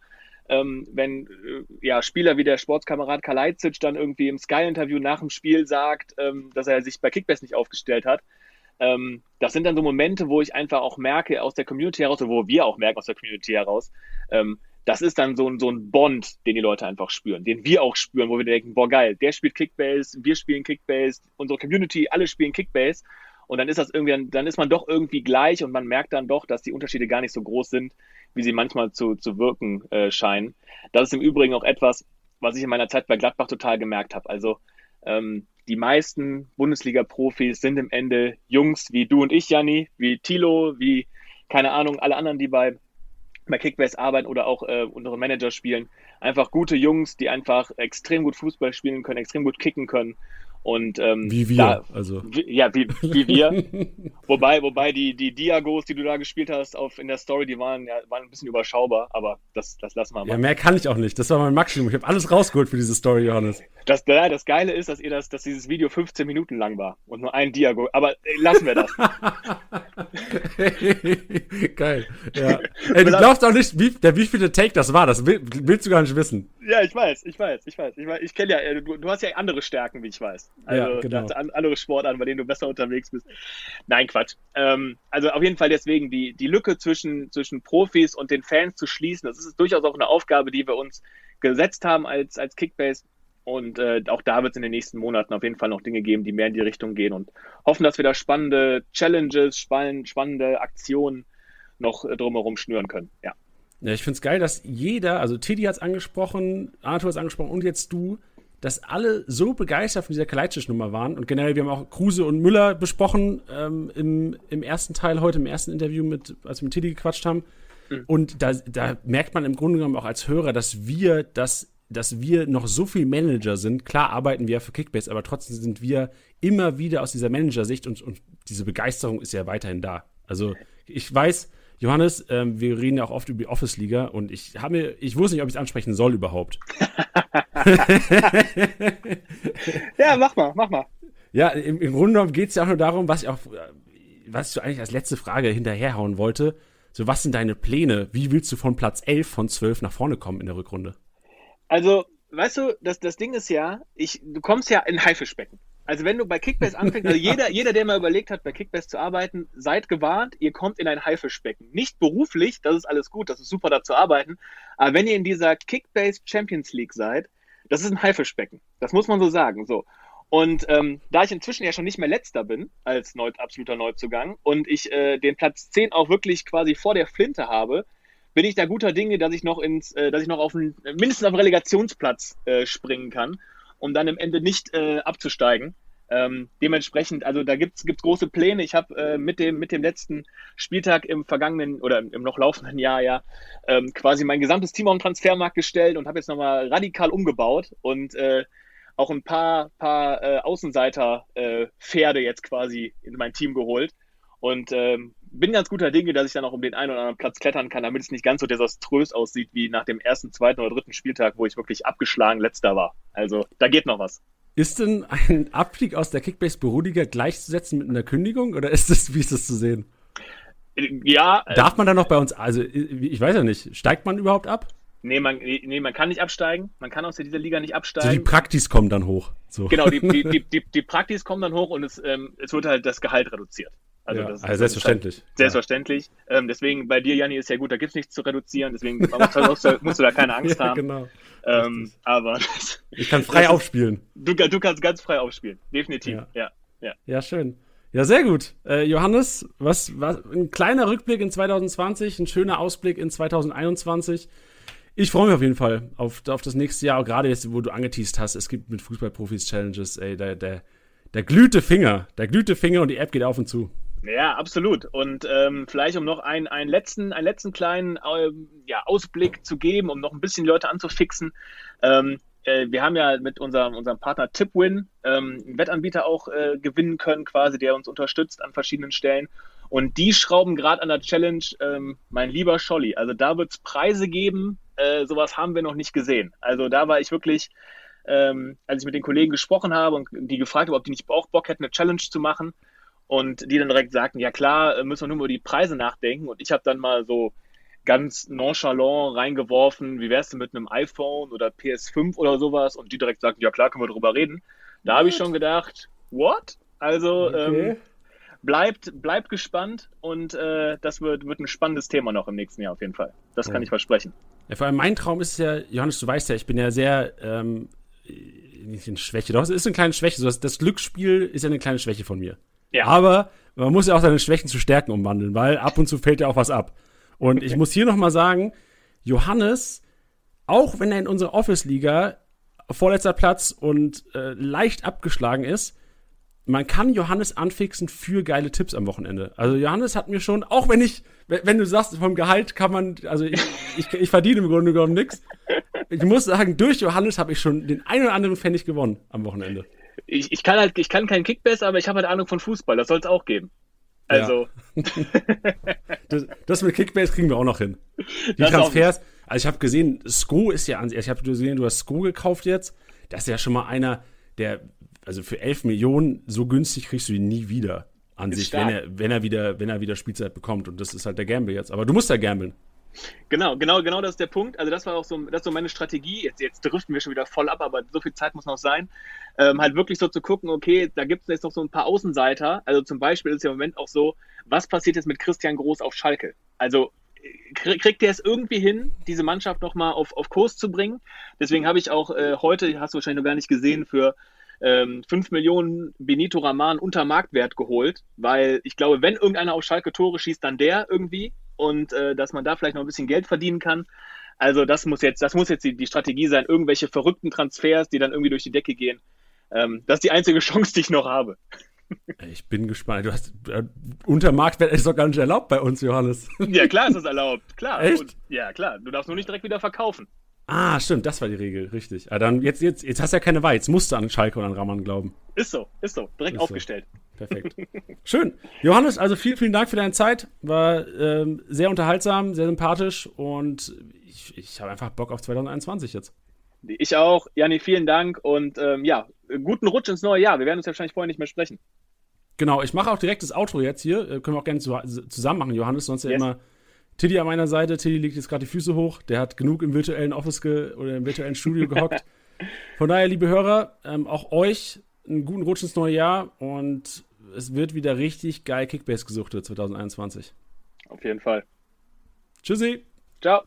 Speaker 5: ähm, wenn äh, ja, Spieler wie der Sportskamerad Kalajdzic dann irgendwie im Sky-Interview nach dem Spiel sagt, ähm, dass er sich bei Kickbase nicht aufgestellt hat ähm, das sind dann so Momente, wo ich einfach auch merke aus der Community heraus, oder wo wir auch merken aus der Community heraus, ähm, das ist dann so ein, so ein Bond, den die Leute einfach spüren, den wir auch spüren, wo wir denken, boah geil, der spielt Kickbase, wir spielen Kickbase, unsere Community, alle spielen Kickbase. Und dann ist das irgendwie, dann ist man doch irgendwie gleich und man merkt dann doch, dass die Unterschiede gar nicht so groß sind, wie sie manchmal zu, zu wirken äh, scheinen. Das ist im Übrigen auch etwas, was ich in meiner Zeit bei Gladbach total gemerkt habe. Also ähm, die meisten Bundesliga-Profis sind im Ende Jungs wie du und ich, Janni, wie Tilo, wie, keine Ahnung, alle anderen, die bei, bei Kickbase arbeiten oder auch äh, unsere Manager spielen. Einfach gute Jungs, die einfach extrem gut Fußball spielen können, extrem gut kicken können und, ähm,
Speaker 1: wie wir, da, also.
Speaker 5: Ja, wie, wie wir. wobei, wobei die, die Diagos, die du da gespielt hast auf, in der Story, die waren, ja, waren ein bisschen überschaubar, aber das, das lassen wir mal.
Speaker 1: Ja, mehr kann ich auch nicht. Das war mein Maximum. Ich habe alles rausgeholt für diese Story, Johannes.
Speaker 5: Das, das Geile ist, dass ihr das, dass dieses Video 15 Minuten lang war und nur ein Diago. Aber ey, lassen wir das.
Speaker 1: Geil. Ja. Ey, du glaubst auch nicht, wie, der, wie viele Take das war. Das willst du gar nicht wissen.
Speaker 5: Ja, ich weiß, ich weiß, ich weiß. Ich, weiß, ich kenne ja, äh, du, du hast ja andere Stärken, wie ich weiß. Also ja, genau. andere Sportarten, bei denen du besser unterwegs bist. Nein, Quatsch. Ähm, also auf jeden Fall deswegen die, die Lücke zwischen, zwischen Profis und den Fans zu schließen, das ist durchaus auch eine Aufgabe, die wir uns gesetzt haben als, als Kickbase. Und äh, auch da wird es in den nächsten Monaten auf jeden Fall noch Dinge geben, die mehr in die Richtung gehen und hoffen, dass wir da spannende Challenges, spannende Aktionen noch äh, drumherum schnüren können. Ja.
Speaker 1: Ja, ich finde es geil, dass jeder, also Teddy hat es angesprochen, Arthur hat es angesprochen und jetzt du, dass alle so begeistert von dieser Kalajdzic-Nummer waren. Und generell, wir haben auch Kruse und Müller besprochen ähm, im, im ersten Teil heute, im ersten Interview, mit, als wir mit Teddy gequatscht haben. Mhm. Und da, da merkt man im Grunde genommen auch als Hörer, dass wir das dass wir noch so viel Manager sind. Klar arbeiten wir für Kickbase, aber trotzdem sind wir immer wieder aus dieser Manager-Sicht und, und diese Begeisterung ist ja weiterhin da. Also ich weiß, Johannes, ähm, wir reden ja auch oft über die Office-Liga und ich habe ich wusste nicht, ob ich es ansprechen soll überhaupt.
Speaker 5: ja, mach mal, mach mal.
Speaker 1: Ja, im, im Grunde genommen geht es ja auch nur darum, was ich auch, was ich so eigentlich als letzte Frage hinterherhauen wollte. So, was sind deine Pläne? Wie willst du von Platz 11 von 12 nach vorne kommen in der Rückrunde?
Speaker 5: Also, weißt du, das, das Ding ist ja, ich, du kommst ja in Haifischbecken. Also wenn du bei Kickbase anfängst, also jeder, jeder, der mal überlegt hat, bei Kickbase zu arbeiten, seid gewarnt, ihr kommt in ein Haifischbecken. Nicht beruflich, das ist alles gut, das ist super da zu arbeiten, aber wenn ihr in dieser Kickbase Champions League seid, das ist ein Haifischbecken. Das muss man so sagen. So. Und ähm, da ich inzwischen ja schon nicht mehr letzter bin als neu, absoluter Neuzugang und ich äh, den Platz 10 auch wirklich quasi vor der Flinte habe, bin ich da guter Dinge, dass ich noch ins, äh, dass ich noch auf einen, mindestens auf einen Relegationsplatz äh, springen kann um dann im Ende nicht äh, abzusteigen. Ähm, dementsprechend, also da gibt's gibt's große Pläne. Ich habe äh, mit dem mit dem letzten Spieltag im vergangenen oder im noch laufenden Jahr ja ähm, quasi mein gesamtes Team auf den Transfermarkt gestellt und habe jetzt nochmal radikal umgebaut und äh, auch ein paar paar äh, Außenseiter äh, jetzt quasi in mein Team geholt und ähm, bin ganz guter Dinge, dass ich dann auch um den einen oder anderen Platz klettern kann, damit es nicht ganz so desaströs aussieht wie nach dem ersten, zweiten oder dritten Spieltag, wo ich wirklich abgeschlagen letzter war. Also da geht noch was.
Speaker 1: Ist denn ein Abstieg aus der Kickbase Beruhiger gleichzusetzen mit einer Kündigung oder ist das, wie ist das zu sehen?
Speaker 5: Ja.
Speaker 1: Darf man da noch bei uns, also ich weiß ja nicht, steigt man überhaupt ab?
Speaker 5: Nee man, nee, man kann nicht absteigen. Man kann aus dieser Liga nicht absteigen.
Speaker 1: So die Praktis kommen dann hoch. So.
Speaker 5: Genau, die, die, die, die, die Praktis kommen dann hoch und es, ähm, es wird halt das Gehalt reduziert.
Speaker 1: Also, ja, das, also selbstverständlich. Halt
Speaker 5: selbstverständlich. Ja. Ähm, deswegen bei dir, Janni, ist ja gut, da gibt es nichts zu reduzieren, deswegen musst du, musst du da keine Angst ja, haben. Genau. Ähm, aber
Speaker 1: ich kann frei aufspielen.
Speaker 5: Du, du kannst ganz frei aufspielen, definitiv. Ja, ja.
Speaker 1: Ja, ja schön. Ja, sehr gut. Äh, Johannes, was, was, ein kleiner Rückblick in 2020, ein schöner Ausblick in 2021. Ich freue mich auf jeden Fall auf, auf das nächste Jahr, gerade jetzt, wo du angeteased hast, es gibt mit Fußballprofis Challenges, ey, der, der, der glühte Finger, der glühte Finger und die App geht auf und zu.
Speaker 5: Ja, absolut. Und ähm, vielleicht um noch einen, einen, letzten, einen letzten kleinen ähm, ja, Ausblick zu geben, um noch ein bisschen Leute anzufixen. Ähm, äh, wir haben ja mit unserem, unserem Partner Tipwin ähm, einen Wettanbieter auch äh, gewinnen können, quasi, der uns unterstützt an verschiedenen Stellen. Und die schrauben gerade an der Challenge, ähm, mein lieber Scholli. Also da wird es Preise geben, äh, sowas haben wir noch nicht gesehen. Also da war ich wirklich, ähm, als ich mit den Kollegen gesprochen habe und die gefragt habe, ob die nicht auch Bock hätten, eine Challenge zu machen. Und die dann direkt sagten, ja klar, müssen wir nur über die Preise nachdenken. Und ich habe dann mal so ganz nonchalant reingeworfen, wie wär's denn mit einem iPhone oder PS5 oder sowas? Und die direkt sagten, ja klar, können wir drüber reden. Da habe ich schon gedacht, what? Also okay. ähm, bleibt, bleibt gespannt und äh, das wird, wird ein spannendes Thema noch im nächsten Jahr auf jeden Fall. Das kann ja. ich versprechen.
Speaker 1: Ja, vor allem mein Traum ist ja, Johannes, du weißt ja, ich bin ja sehr ähm, nicht in Schwäche, doch, es ist eine kleine Schwäche. das, das Glücksspiel ist ja eine kleine Schwäche von mir. Ja. Aber man muss ja auch seine Schwächen zu Stärken umwandeln, weil ab und zu fällt ja auch was ab. Und ich muss hier nochmal sagen, Johannes, auch wenn er in unserer Office-Liga vorletzter Platz und äh, leicht abgeschlagen ist, man kann Johannes anfixen für geile Tipps am Wochenende. Also Johannes hat mir schon, auch wenn ich, wenn du sagst, vom Gehalt kann man, also ich, ich, ich verdiene im Grunde genommen nichts. Ich muss sagen, durch Johannes habe ich schon den einen oder anderen Pfennig gewonnen am Wochenende.
Speaker 5: Ich, ich kann halt, ich kann keinen Kickbass, aber ich habe halt Ahnung von Fußball, das soll es auch geben. Also. Ja.
Speaker 1: das, das, mit Kickbase kriegen wir auch noch hin. Die das Transfers, also ich habe gesehen, Sko ist ja an ich habe gesehen, du hast Sko gekauft jetzt. Das ist ja schon mal einer, der, also für 11 Millionen, so günstig kriegst du ihn nie wieder an ist sich, wenn er, wenn er wieder, wenn er wieder Spielzeit bekommt. Und das ist halt der Gamble jetzt. Aber du musst ja gamblen.
Speaker 5: Genau, genau, genau das ist der Punkt. Also das war auch so, das ist so meine Strategie. Jetzt, jetzt driften wir schon wieder voll ab, aber so viel Zeit muss noch sein. Ähm, halt wirklich so zu gucken, okay, da gibt es jetzt noch so ein paar Außenseiter. Also zum Beispiel ist ja im Moment auch so, was passiert jetzt mit Christian Groß auf Schalke? Also kriegt er es irgendwie hin, diese Mannschaft nochmal auf, auf Kurs zu bringen? Deswegen habe ich auch äh, heute, hast du wahrscheinlich noch gar nicht gesehen, für ähm, 5 Millionen Benito Raman unter Marktwert geholt, weil ich glaube, wenn irgendeiner auf Schalke Tore schießt, dann der irgendwie und äh, dass man da vielleicht noch ein bisschen Geld verdienen kann. Also das muss jetzt, das muss jetzt die, die Strategie sein, irgendwelche verrückten Transfers, die dann irgendwie durch die Decke gehen. Ähm, das ist die einzige Chance, die ich noch habe.
Speaker 1: Ich bin gespannt. Du hast äh, unter Marktwert ist doch gar nicht erlaubt bei uns, Johannes.
Speaker 5: Ja, klar ist es erlaubt. Klar.
Speaker 1: Echt? Und,
Speaker 5: ja, klar. Du darfst nur nicht direkt wieder verkaufen.
Speaker 1: Ah, stimmt, das war die Regel, richtig. Ah, dann jetzt, jetzt, jetzt hast du ja keine Wahl. Jetzt musst du an Schalke und an Raman glauben.
Speaker 5: Ist so, ist so. Direkt ist aufgestellt.
Speaker 1: So. Perfekt. Schön. Johannes, also vielen, vielen Dank für deine Zeit. War ähm, sehr unterhaltsam, sehr sympathisch und ich, ich habe einfach Bock auf 2021 jetzt.
Speaker 5: Ich auch. Janni, vielen Dank und ähm, ja, guten Rutsch ins neue Jahr. Wir werden uns wahrscheinlich vorher nicht mehr sprechen.
Speaker 1: Genau, ich mache auch direkt das Outro jetzt hier. Äh, können wir auch gerne zusammen machen, Johannes, sonst yes. ja immer Tiddy an meiner Seite. Tiddy legt jetzt gerade die Füße hoch. Der hat genug im virtuellen Office oder im virtuellen Studio gehockt. Von daher, liebe Hörer, ähm, auch euch einen guten Rutsch ins neue Jahr und es wird wieder richtig geil Kickbase gesucht 2021.
Speaker 5: Auf jeden Fall.
Speaker 1: Tschüssi.
Speaker 5: Ciao.